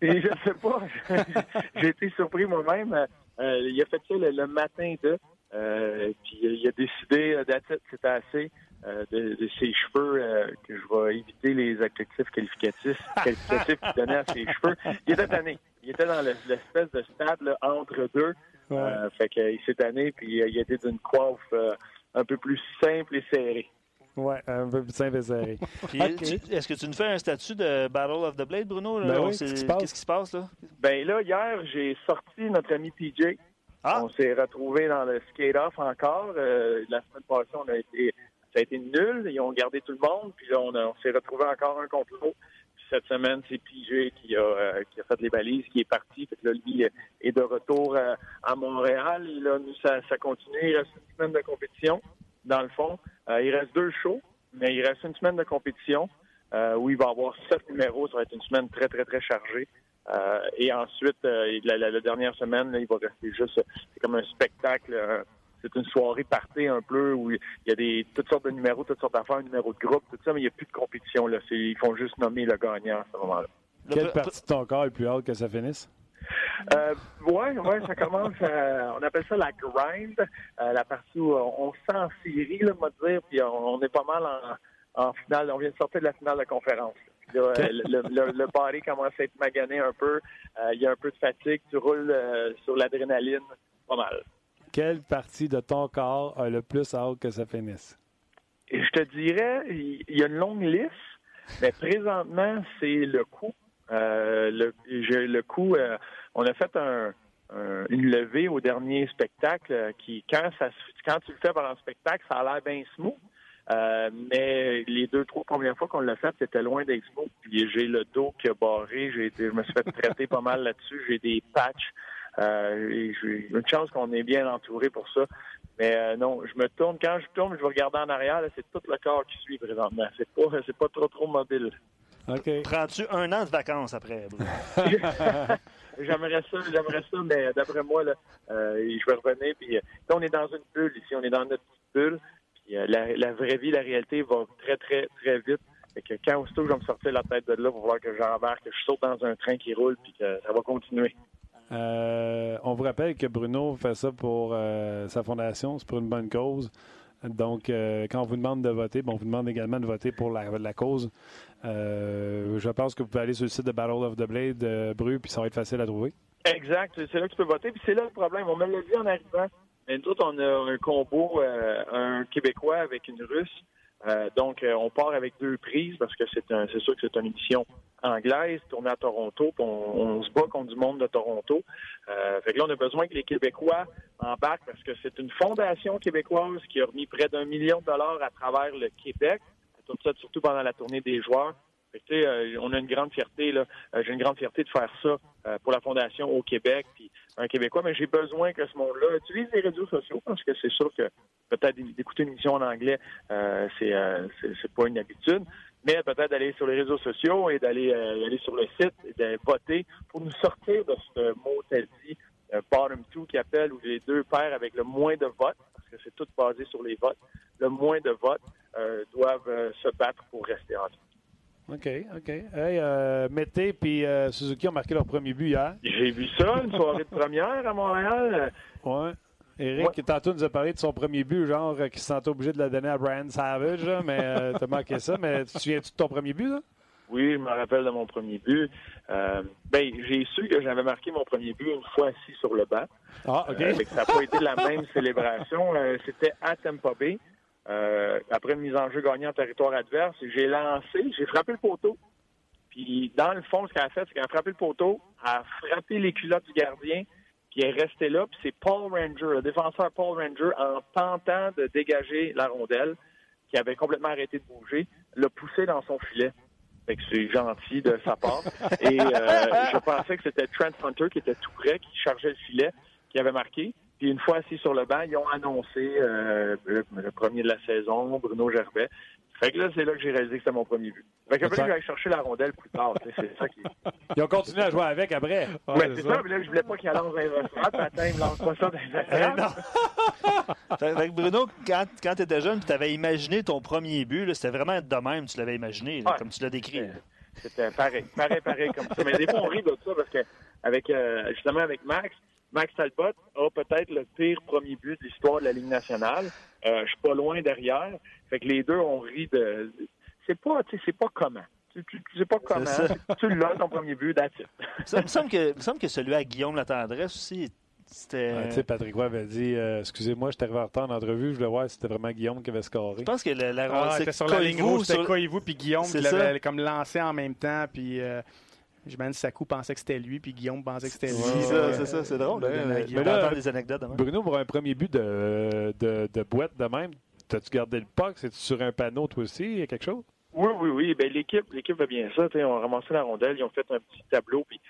Et je sais pas, (laughs) j'ai été surpris moi-même. Euh, il a fait ça le, le matin de, euh, puis il a décidé, euh, that's it, c'était assez. euh, de, de ses cheveux, euh, que je vais éviter les adjectifs qualificatifs, qualificatifs qu'il donnait à ses cheveux. Il était tanné. Il était dans le- l'espèce de stade là, entre deux. Ouais. Euh, fait qu'il s'est tanné, puis euh, il était d'une coiffe euh, un peu plus simple et serrée. Ouais, un peu plus simple et serré. Puis, Ok. tu- Est-ce que tu nous fais un statut de Battle of the Blade, Bruno? Ben oui, qu'est-ce qui se passe? Qu'est-ce qui se passe, là? Ben là, hier, j'ai sorti notre ami PJ. Ah! On s'est retrouvé dans le skate-off encore. Euh, la semaine passée, on a été, ça a été nul. Ils ont gardé tout le monde. Puis là, on, s'est retrouvé encore un contre l'autre. Puis cette semaine, c'est PJ qui a, euh, qui a fait les balises, qui est parti. Fait que là, lui euh, est de retour à Montréal. Et là, nous, ça, ça continue. Il reste une semaine de compétition, dans le fond. Euh, il reste deux shows, mais il reste une semaine de compétition euh, où il va avoir sept numéros. Ça va être une semaine très, très, très chargée. Euh, et ensuite, la, dernière semaine, il va rester juste, c'est comme un spectacle, c'est une soirée party un peu où il y a des toutes sortes de numéros, toutes sortes d'affaires, numéros de groupe, tout ça, mais il n'y a plus de compétition. Là. Ils font juste nommer le gagnant à ce moment-là. Le Quelle partie de ton corps est plus hâte que ça finisse? Euh, ouais, ouais, ça commence. à- on appelle ça la grind, euh, la partie où on, on se sent en là, va dire, puis on, on est pas mal en, en finale. On vient de sortir de la finale de conférence. Là, euh, le, le, le body commence à être magané un peu. Euh, Il y a un peu de fatigue. Tu roules euh, sur l'adrénaline, pas mal. Quelle partie de ton corps a le plus hâte que ça finisse? Et je te dirais, il il y a une longue liste, mais présentement, c'est le coup. Euh, le, le coup, euh, on a fait un, un- une levée au dernier spectacle euh, qui, quand, ça, quand tu le fais pendant le spectacle, ça a l'air bien smooth. Mais les deux, trois premières fois qu'on l'a fait, c'était loin d'être smooth. Puis j'ai le dos qui a barré. Je me suis fait traiter pas mal là-dessus. J'ai des patchs. Une chance qu'on est bien entouré pour ça. Mais non, je me tourne. Quand je tourne, je vais regarder en arrière. C'est tout le corps qui suit présentement. C'est pas, c'est pas trop trop mobile. Prends-tu un an de vacances après, Bruno? (laughs) j'aimerais ça, j'aimerais ça, mais d'après moi, là, euh, je vais revenir. Puis, euh, on est dans une bulle ici. On est dans notre petite bulle. Puis, euh, la, la vraie vie, la réalité va très très très vite. Fait que quand aussitôt je vais me sortir la tête de là pour voir que j'embarque, que je saute dans un train qui roule, puis que ça va continuer. Euh, on vous rappelle que Bruno fait ça pour euh, sa fondation, c'est pour une bonne cause. Donc, euh, quand on vous demande de voter, bon, on vous demande également de voter pour la, cause. Euh, je pense que vous pouvez aller sur le site de Battle of the Blade, euh, Bru, puis ça va être facile à trouver. Exact, c'est là que tu peux voter. Puis c'est là le problème. On me l'a dit en arrivant. Nous autres, on a un combo, euh, un Québécois avec une Russe. Euh, donc, euh, on part avec deux prises parce que c'est sûr que c'est une émission anglaise tournée à Toronto. puis On, on se bat contre du monde de Toronto. Euh, fait que là, on a besoin que les Québécois embarquent parce que c'est une fondation québécoise qui a remis près d'un million de dollars à travers le Québec. Tout ça, surtout pendant la tournée des joueurs. Euh, on a une grande fierté là. Euh, j'ai une grande fierté de faire ça euh, pour la fondation au Québec, puis un Québécois. Mais j'ai besoin que ce monde-là utilise les réseaux sociaux parce que c'est sûr que peut-être d'écouter une émission en anglais, euh, c'est, c'est pas une habitude. Mais peut-être d'aller sur les réseaux sociaux et d'aller aller sur le site et de voter pour nous sortir de ce mot dit bottom two qui appelle où les deux paires avec le moins de votes, parce que c'est tout basé sur les votes, le moins de votes doivent se battre pour rester en vie. OK, OK. Hey, euh, Mété puis euh, Suzuki ont marqué leur premier but hier. J'ai vu ça, une soirée de première à Montréal. Ouais. Eric, tantôt, nous a parlé de son premier but, genre, euh, qu'il se sentait obligé de la donner à Brian Savage, là, mais euh, t'as marqué ça. Mais tu te souviens-tu de ton premier but, là? Oui, je me rappelle de mon premier but. Euh, ben, j'ai su que j'avais marqué mon premier but une fois assis sur le banc. Ah, OK. Euh, fait que ça n'a pas été la même célébration. Euh, C'était à Tampa Bay. Euh, après une mise en jeu gagnée en territoire adverse, j'ai lancé, j'ai frappé le poteau. Puis dans le fond, ce qu'elle a fait, c'est qu'elle a frappé le poteau, elle a frappé les culottes du gardien, puis elle est restée là. Puis c'est Paul Ranger, le défenseur Paul Ranger, en tentant de dégager la rondelle, qui avait complètement arrêté de bouger, l'a poussé dans son filet. Fait que c'est gentil de sa part. Et euh, je pensais que c'était Trent Hunter qui était tout près, qui chargeait le filet, qui avait marqué. Puis une fois assis sur le banc, ils ont annoncé euh, le, le premier de la saison, Bruno Gervais. Fait que là, c'est là que j'ai réalisé que c'était mon premier but. Fait que après, Ça- j'allais chercher la rondelle plus tard. C'est ça qui. Ils ont continué à jouer avec après. Ouais, c'est ça. Mais là, je voulais pas qu'il lance dans les restaurants. Attends, il me lance pas ça dans Eh. (laughs) Fait, que Bruno, quand, quand tu étais jeune, tu avais imaginé ton premier but, là, c'était vraiment de même, tu l'avais imaginé, là, Ouais. comme tu l'as décrit. C'était pareil, pareil, pareil comme ça. Mais des fois, on rit de ça parce que, avec, euh, justement, avec Max, Max Talbot a peut-être le pire premier but de l'histoire de la Ligue nationale. Euh, je suis pas loin derrière. Fait que les deux, on rit de. C'est pas, tu sais, c'est pas comment. Tu, tu, tu sais pas comment. (laughs) Tu l'as, ton premier but, that's it. Ça me semble que, il me semble que celui à Guillaume Latendresse aussi, c'était. Ouais, tu sais, Patrick Roy avait dit euh, Excusez-moi, j'étais arrivé en retard en entrevue, je voulais voir si c'était vraiment Guillaume qui avait scoré. je pense que la, la Ah, c'est c'était sur la ligne rouge, c'était sur- Koivu puis Guillaume qui l'avait comme lancé en même temps. Puis euh, j'imagine Sakou pensait que c'était lui, puis Guillaume pensait que c'était lui. C'est ça, c'est ça, c'est drôle. Mais hein, là, Je vais là, entendre des anecdotes demain. Bruno, pour un premier but de, de, de boîte de même, t'as-tu gardé le puck? C'est-tu sur un panneau, toi aussi? Il y a quelque chose? Oui, oui, oui. Ben, l'équipe, l'équipe va bien ça. tu sais, On a ramassé la rondelle, ils ont fait un petit tableau puis,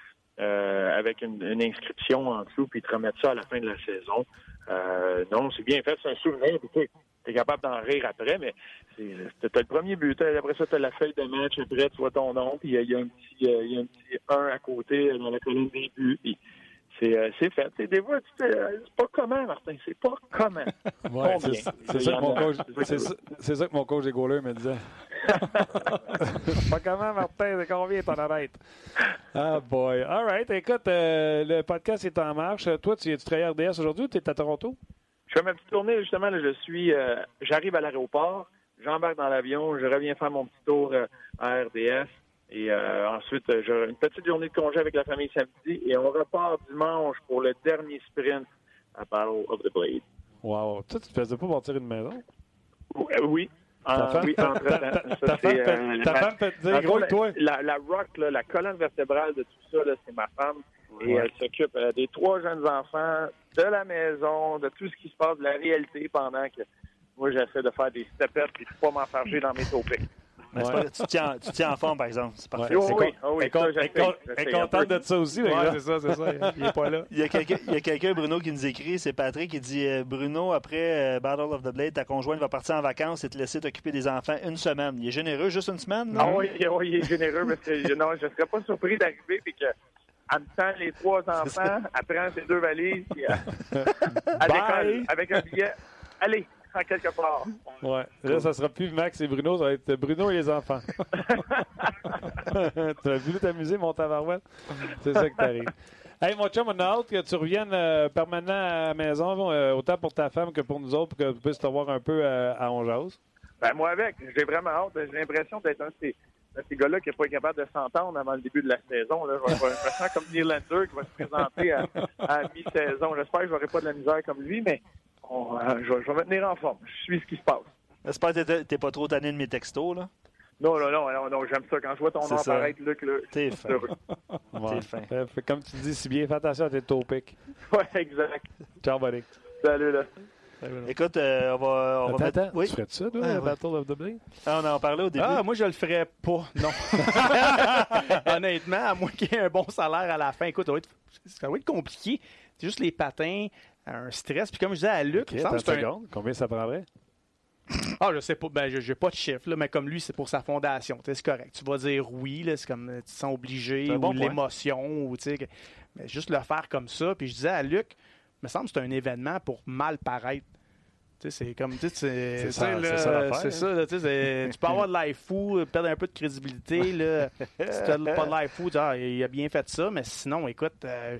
euh, avec une, une inscription en dessous, puis ils te remettent ça à la fin de la saison. Euh, non, c'est bien fait, c'est un souvenir. Tu t'es capable d'en rire après, mais t'as le premier but. t'as- Après ça, tu as la feuille de match, après, tu vois ton nom, puis il y y, a un petit euh, il y a un petit 1 à côté euh, dans la colonne des buts. C'est, euh, c'est fait. Sais, des fois, tu euh, c'est pas comment, Martin, c'est pas comment. (laughs) Ouais, c'est ça, que mon coach- ça ça- que mon des goalers me disait. (laughs) Pas comment, Martin, c'est combien ton arrête? Ah, boy. All right. Écoute, euh, le podcast est en marche. Toi, tu, tu travailles à RDS aujourd'hui ou tu es à Toronto? Je fais ma petite tournée, justement, là, je suis euh, j'arrive à l'aéroport, j'embarque dans l'avion, je reviens faire mon petit tour à RDS. Et euh, ensuite, euh, j'ai une petite journée de congé avec la famille samedi et on repart dimanche pour le dernier sprint à Battle of the Blade. Wow. Toi, tu te faisais pas partir une maison? Euh, oui. Ta En- femme, peut- te dire gros toi. La, la rock, là, la colonne vertébrale de tout ça, c'est ma femme. Et elle s'occupe euh, des trois jeunes enfants, de la maison, de tout ce qui se passe, de la réalité pendant que moi, j'essaie de faire des stepettes et de pas m'enfarger dans mes topics. Mais c'est Ouais. pas- tu, tiens, tu tiens en forme, par exemple. C'est parfait. Ouais. Oh oui, oh oui, est contente de ça aussi, Ouais, c'est ça, c'est ça. Il est pas là. Il y a quelqu'un, il y a quelqu'un, Bruno, qui nous écrit, c'est Patrick, qui dit euh, Bruno, après euh, Battle of the Blade, ta conjointe va partir en vacances et te laisser t'occuper des enfants une semaine. Il est généreux, juste une semaine? là? Ah oui, oui, il est généreux parce que je- non, je serais pas surpris d'arriver et que elle me tend les trois (laughs) enfants, elle prend ses deux valises, puis (laughs) l'école, avec un billet. Allez, en quelque part. Ouais. Là, ça sera plus Max et Bruno, ça va être Bruno et les enfants. (laughs) tu as voulu t'amuser, mon tabarouette? C'est ça que t'arrive. Hey, mon chum, on a hâte que tu reviennes euh, permanent à la maison, euh, autant pour ta femme que pour nous autres, pour que tu puisses te voir un peu euh, à Onjaz. Ben, moi avec, j'ai vraiment hâte. J'ai l'impression d'être un de ces, de ces gars-là qui n'est pas capable de s'entendre avant le début de la saison. Là. Me sens comme Nylander qui va se présenter à, à mi-saison. J'espère que je n'aurai pas de la misère comme lui, mais on, euh, je, vais- je vais me tenir en forme. Je suis ce qui se passe. J'espère que t'es pas trop tanné de mes textos, là. Non, non, non, non, non j'aime ça. Quand je vois ton nom apparaître, Luc, là, (laughs) t'es fin. T'es fin. Comme tu dis si bien, fais attention à tes topics. (laughs) Ouais, exact. Ciao, buddy. Salut, là. Écoute, euh, on va, on attends, va mettre... attends. Oui? Tu ferais ça, toi, ah, Battle of the Blade? Ah, on en parlait au début. Ah, moi, je le ferais pas, non. (laughs) Honnêtement, à moins qu'il y ait un bon salaire à la fin. Écoute, ça va être, ça va être compliqué. C'est juste les patins, un stress. Puis comme je disais à Luc, okay, ça un... combien ça prendrait? Ah, je sais pas. Ben, je n'ai pas de chiffre, là, mais comme lui, c'est pour sa fondation. C'est correct. Tu vas dire oui, c'est comme tu te sens obligé, ou bon l'émotion, ou mais juste le faire comme ça. Puis je disais à Luc, il me semble que c'est un événement pour mal paraître. C'est comme, tu sais, c'est ça, c'est ça, (laughs) tu peux avoir de l'air fou, perdre un peu de crédibilité, là. (laughs) si tu n'as pas de l'air fou, ah, il a bien fait ça, mais sinon, écoute, euh,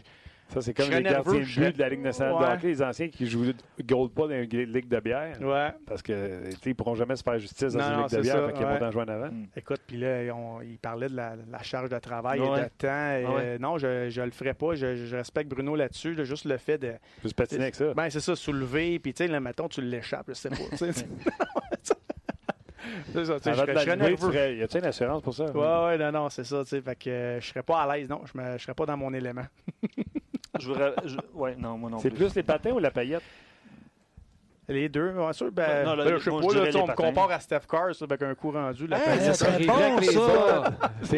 ça, c'est comme les gardiens de but de la Ligue nationale de hockey, les anciens qui jouent Gold pas dans une ligue de bière. Ouais. Parce qu'ils ne pourront jamais se faire justice dans une ligue de bière, fait qu'ils vont en jouer en avant. Mm. Écoute, puis là, il parlait de la, charge de travail et de temps. Et, non, je ne le ferai pas. Je, respecte Bruno là-dessus. juste le fait de. Juste patiner avec ça. Ben, c'est ça, soulever, puis tu sais, mettons, tu l'échappes, je sais pas. (laughs) C'est ça, tu sais, je, je serais nerveux. Y a-t-il une assurance pour ça? Ouais, ouais, non, non, c'est ça, tu sais, fait que euh, je serais pas à l'aise, non, je ne serais pas dans mon élément. (laughs) Je voudrais. Ouais, non, moi non C'est plus les patins ou la paillette? Les deux, bien sûr. Ben, non, là, ben, je sais pas, là, on me compare à Steph Curry avec un coup rendu. La hey, ça serait bon, ça!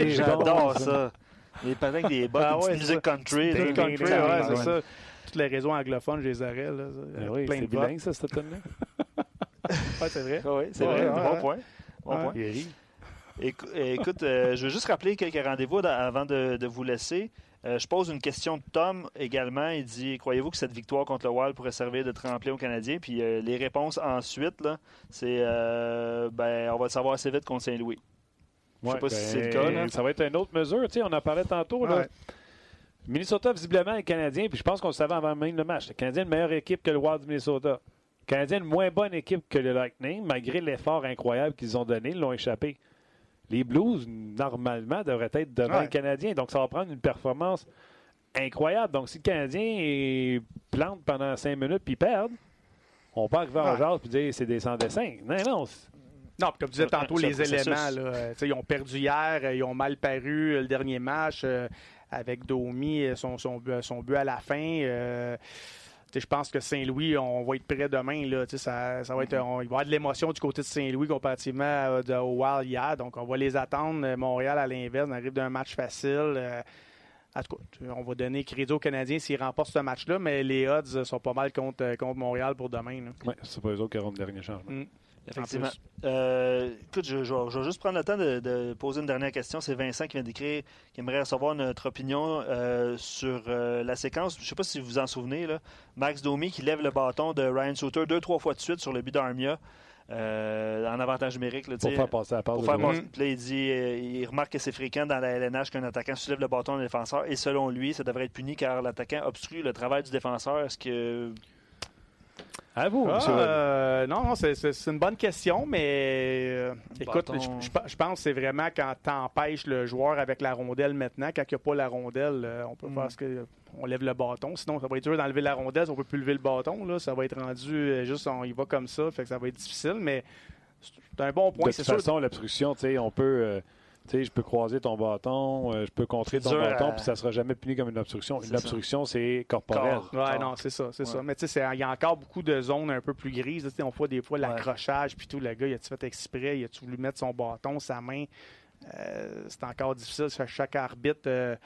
J'adore ça. Les patins avec des bottes, ah, ouais, musique country. Musique country, ouais, c'est ça. Toutes les réseaux anglophones, je les aurais. Là, ben oui, c'est bilingue, ça, cette tonne-là. (laughs) ouais, c'est vrai. Oui, c'est vrai. Bon point. Bon point. Écoute, euh, je veux juste rappeler quelques rendez-vous avant de, de vous laisser. Euh, je pose une question de Tom également. Il dit Croyez-vous que cette victoire contre le Wild pourrait servir de tremplin aux Canadiens? Puis euh, les réponses ensuite, là, c'est euh, ben, on va le savoir assez vite contre Saint-Louis. Je ne sais pas si c'est le cas. Ben, ça va être une autre mesure. on en parlait tantôt. Minnesota, visiblement, est Canadien, puis je pense qu'on le savait avant même le match. Le Canadien une meilleure équipe que le Wild du Minnesota. Le Canadien une moins bonne équipe que le Lightning, malgré l'effort incroyable qu'ils ont donné, ils l'ont échappé les Blues, normalement, devraient être devant le Canadien. Donc, ça va prendre une performance incroyable. Donc, si le Canadien plante pendant cinq minutes puis perd, on peut arriver en genre et dire c'est des sans-dessins. Non, non. Non, comme tu disais tantôt, les éléments, là, ils ont perdu hier, ils ont mal paru le dernier match euh, avec Domi, son, son, son, but à la fin je pense que Saint-Louis, on va être prêt demain. Là, ça, ça va être, il va y avoir de l'émotion du côté de Saint-Louis comparativement au Wild hier. Donc, on va les attendre. Montréal, à l'inverse, on arrive d'un match facile. Euh, en tout cas, on va donner crédit aux Canadiens s'ils remportent ce match-là, mais les odds sont pas mal contre, contre Montréal pour demain. Oui, c'est pas eux autres qui auront le dernier changement. Mm. Effectivement. Euh, écoute, je, vais juste prendre le temps de, poser une dernière question. C'est Vincent qui vient d'écrire, qui aimerait recevoir notre opinion euh, sur euh, la séquence. Je ne sais pas si vous vous en souvenez. Là. Max Domi qui lève le bâton de Ryan Souter deux, trois fois de suite sur le but d'Armia. en avantage numérique. Là, pour faire passer la passe. il, dit, il remarque que c'est fréquent dans la LNH qu'un attaquant soulève le bâton d'un défenseur. Et selon lui, ça devrait être puni car l'attaquant obstrue le travail du défenseur. Est-ce que à vous, ah, euh, non, non c'est une bonne question, mais euh, écoute, je, pense que c'est vraiment quand tu empêches le joueur avec la rondelle maintenant. Quand il n'y a pas la rondelle, euh, on peut faire mm. ce que. On lève le bâton. Sinon, ça va être dur d'enlever la rondelle. On ne peut plus lever le bâton. Là. Ça va être rendu juste, on y va comme ça. Fait que ça va être difficile, mais c'est un bon point. De toute façon, l'obstruction, on peut sais, je peux croiser ton bâton, euh, je peux contrer ton bâton, puis ça ne sera jamais puni comme une obstruction. Une obstruction, c'est corporel. Oui, non, c'est ça, c'est ça. Mais tu sais, il y a encore beaucoup de zones un peu plus grises. on voit des fois l'accrochage, puis tout, le gars, il a-tu fait exprès, il a-tu voulu mettre son bâton, sa main? Euh, c'est encore difficile. Chaque arbitre euh,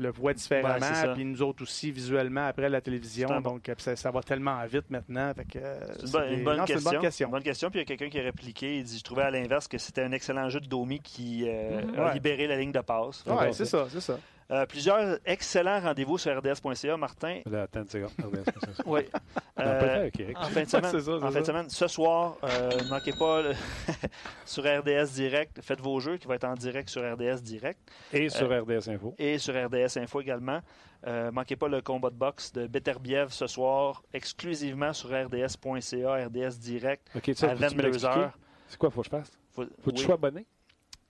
le voit différemment. puis nous autres aussi, visuellement, après la télévision. Donc, ça, va tellement vite maintenant. c'est une, bonne question. Une bonne question. Puis il y a quelqu'un qui a répliqué. Il dit Je trouvais à l'inverse que c'était un excellent jeu de Domi qui euh, a libéré la ligne de passe. Oui, c'est ça, c'est ça. Euh, plusieurs excellents rendez-vous sur RDS.ca, Martin. Là, attends RDS.ca. (laughs) oui. Euh, en fin de (laughs) semaine. Ça, en fin de semaine. Ce soir, euh, ne manquez pas (laughs) sur RDS Direct. Faites vos jeux qui vont être en direct sur RDS Direct. Et sur RDS Info. Et sur RDS Info également. Ne manquez pas le combat de boxe de Beterbiev ce soir, exclusivement sur RDS.ca, RDS Direct, à 22h. C'est quoi, faut que je fasse? Faut, faut que tu sois abonné?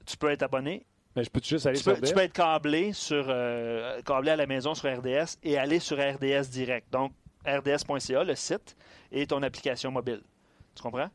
Tu peux être abonné. Mais je peux juste aller sur RDS? Tu peux être câblé, sur, euh, câblé à la maison sur RDS et aller sur RDS direct. Donc, rds.ca, le site, et ton application mobile. Tu comprends?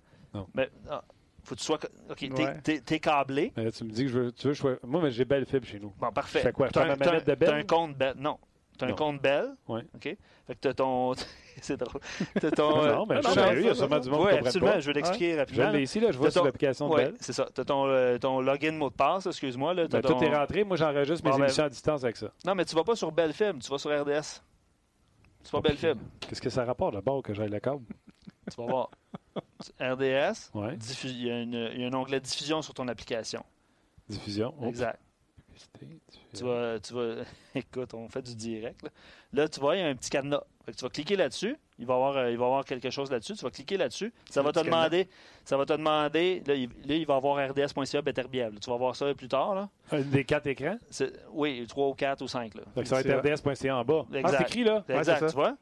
Mais, ah, faut que tu sois. OK, t'es- Ouais. t'es- t'es câblé. Mais tu me dis que je veux, tu veux choisir- Moi, mais j'ai belle fibre chez nous. Bon, parfait. Je fais quoi? Je ma un- un- t'as compte Bell. Non. T'as un Non. compte Bell. Ouais. OK? Fait que t'as ton. (laughs) c'est drôle. T'as ton. euh, non, mais je suis sérieux, il y a sûrement du monde qui absolument. pas. Je vais l'expliquer rapidement. l'ai ici, là, je vois sur l'application de Oui, Bell. c'est ça. T'as ton, euh, ton login mot de passe, excuse-moi. Là. T'as Ben, ton- Tout est rentré. Moi, j'enregistre mes Bon, ben- émissions à distance avec ça. Non, mais tu vas pas sur Bell Film, tu vas sur RDS. Tu vas Bell Film. Qu'est-ce que ça rapporte d'abord que j'aille le câble? (laughs) Tu vas voir. RDS, Ouais. diffu- il y, a y un onglet diffusion sur ton application. Diffusion. Oh, Exact. Tu vas, tu vas, (laughs) écoute, on fait du direct. Là, Là, tu vois, il y a un petit cadenas. Fait que tu vas cliquer là-dessus. Il va y avoir, euh, il va y avoir quelque chose là-dessus. Tu vas cliquer là-dessus. Ça va te cadenas. demander, ça va te demander. Là, il, là, il va y avoir rds.ca. Tu vas voir ça plus tard. Là. Un des quatre écrans? C'est- Oui, 3 ou 4 ou 5. Là. Donc, ça va être rds.ca en bas. Ah, Exact. c'est écrit là. Ouais, exact, c'est ça. tu vois?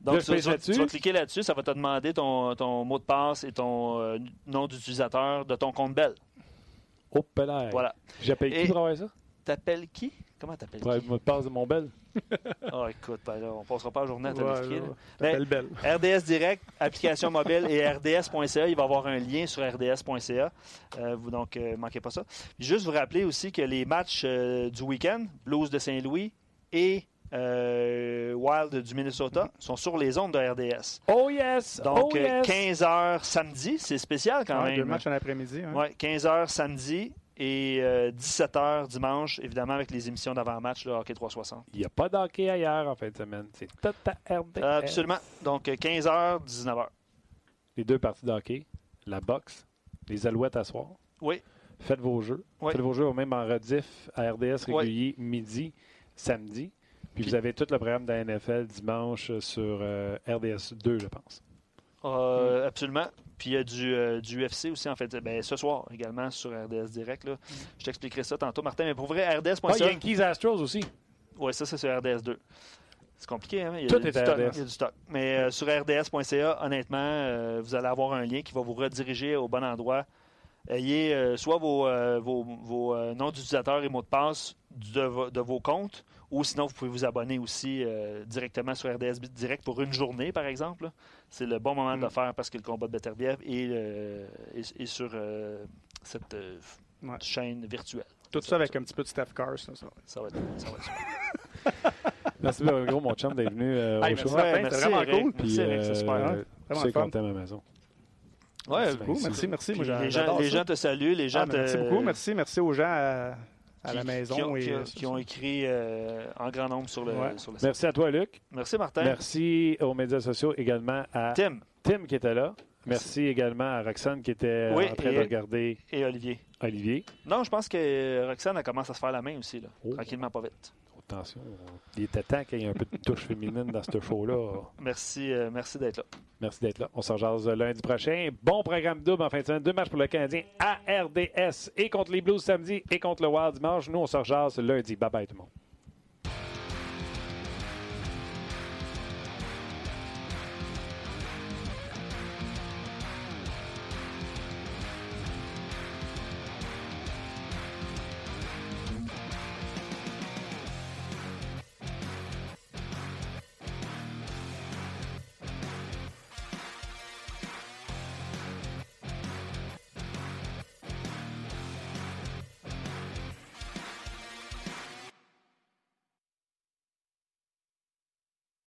Donc, tu, vas- tu cliquer là-dessus. Ça va te demander ton, ton mot de passe et ton euh, nom d'utilisateur de ton compte Bell. Oh. Voilà. J'appelle qui pour avoir ça? T'appelles qui? Comment t'appelles Pour qui? de passe de mon bel. Ah, (laughs) écoute, ben là, on passera pas la journée à te Ouais, Belle. RDS Direct, application mobile et RDS.ca. Il va y avoir un lien sur RDS.ca. Euh, vous donc, euh, manquez pas ça. Juste vous rappeler aussi que les matchs euh, du week-end, Blues de Saint-Louis et euh, Wild du Minnesota, sont sur les ondes de RDS. Oh yes! Donc, oh yes! 15h samedi, c'est spécial quand Ouais, même. deux matchs en après-midi. hein. Ouais, 15h samedi et 17h dimanche, évidemment avec les émissions d'avant-match, le Hockey 360. Il n'y a pas d'hockey ailleurs en fin de semaine. C'est tout à RDS. Euh, absolument. Donc 15h, 19h. Les deux parties d'hockey, la boxe, les alouettes à soir. Oui. Faites vos jeux. Oui. Faites vos jeux même en rediff à RDS Oui. régulier midi, samedi. Puis, Puis- vous avez tout le programme de la NFL dimanche sur euh, RDS 2, je pense. Euh, Absolument. Puis il y a du, euh, du UFC aussi, en fait. Ben, ce soir également sur RDS Direct. Là. Je t'expliquerai ça tantôt, Martin. Mais pour vrai, Ah, RDS.ca. Yankees Astros aussi. Oui, ça, c'est sur RDS 2. C'est compliqué, hein? Il y a, Tout du est à stock, RDS. il y a du stock. Mais euh, sur RDS.ca, honnêtement, euh, vous allez avoir un lien qui va vous rediriger au bon endroit. Ayez euh, soit vos, euh, vos, vos, euh, noms d'utilisateurs et mots de passe de, vo- de vos comptes, ou sinon vous pouvez vous abonner aussi euh, directement sur RDS Direct pour une journée, par exemple. C'est le bon moment de le Mm. faire parce que le combat de Beterbiev est, euh, est- est sur euh, cette euh, Ouais. chaîne virtuelle. Tout ça avec un petit peu de Steph Cars. ça, va être, ça va être super. (laughs) Merci, gros, mon chum, d'être venu euh, Hey, au merci, show. C'était merci, vraiment Eric. cool. Merci, Eric, c'est super, euh, hein? Vraiment à la maison. Ouais, Merci, Beaucoup, merci, merci. Moi, les, gens, les gens te saluent, les gens Ah, ben, merci te- beaucoup. Merci, merci aux gens à, à qui- la maison. qui ont, et, qui ont- euh, qui ont écrit euh, en grand nombre sur le, Ouais. sur le site. Merci à toi, Luc. Merci, Martin. Merci aux médias sociaux également à Tim Tim qui était là. Merci également à Roxane qui était Oui, en train et- de regarder et Olivier. Olivier. Non, je pense que Roxane elle commence à se faire la main aussi, là. Oh. tranquillement, pas vite. Attention, il était temps qu'il y ait un peu de touche féminine dans ce show-là. Merci, euh, merci d'être là. Merci d'être là. On se rejase lundi prochain. Bon programme double en fin de semaine. Deux matchs pour le Canadien à RDS et contre les Blues samedi et contre le Wild dimanche. Nous, on se rejase lundi. Bye bye tout le monde.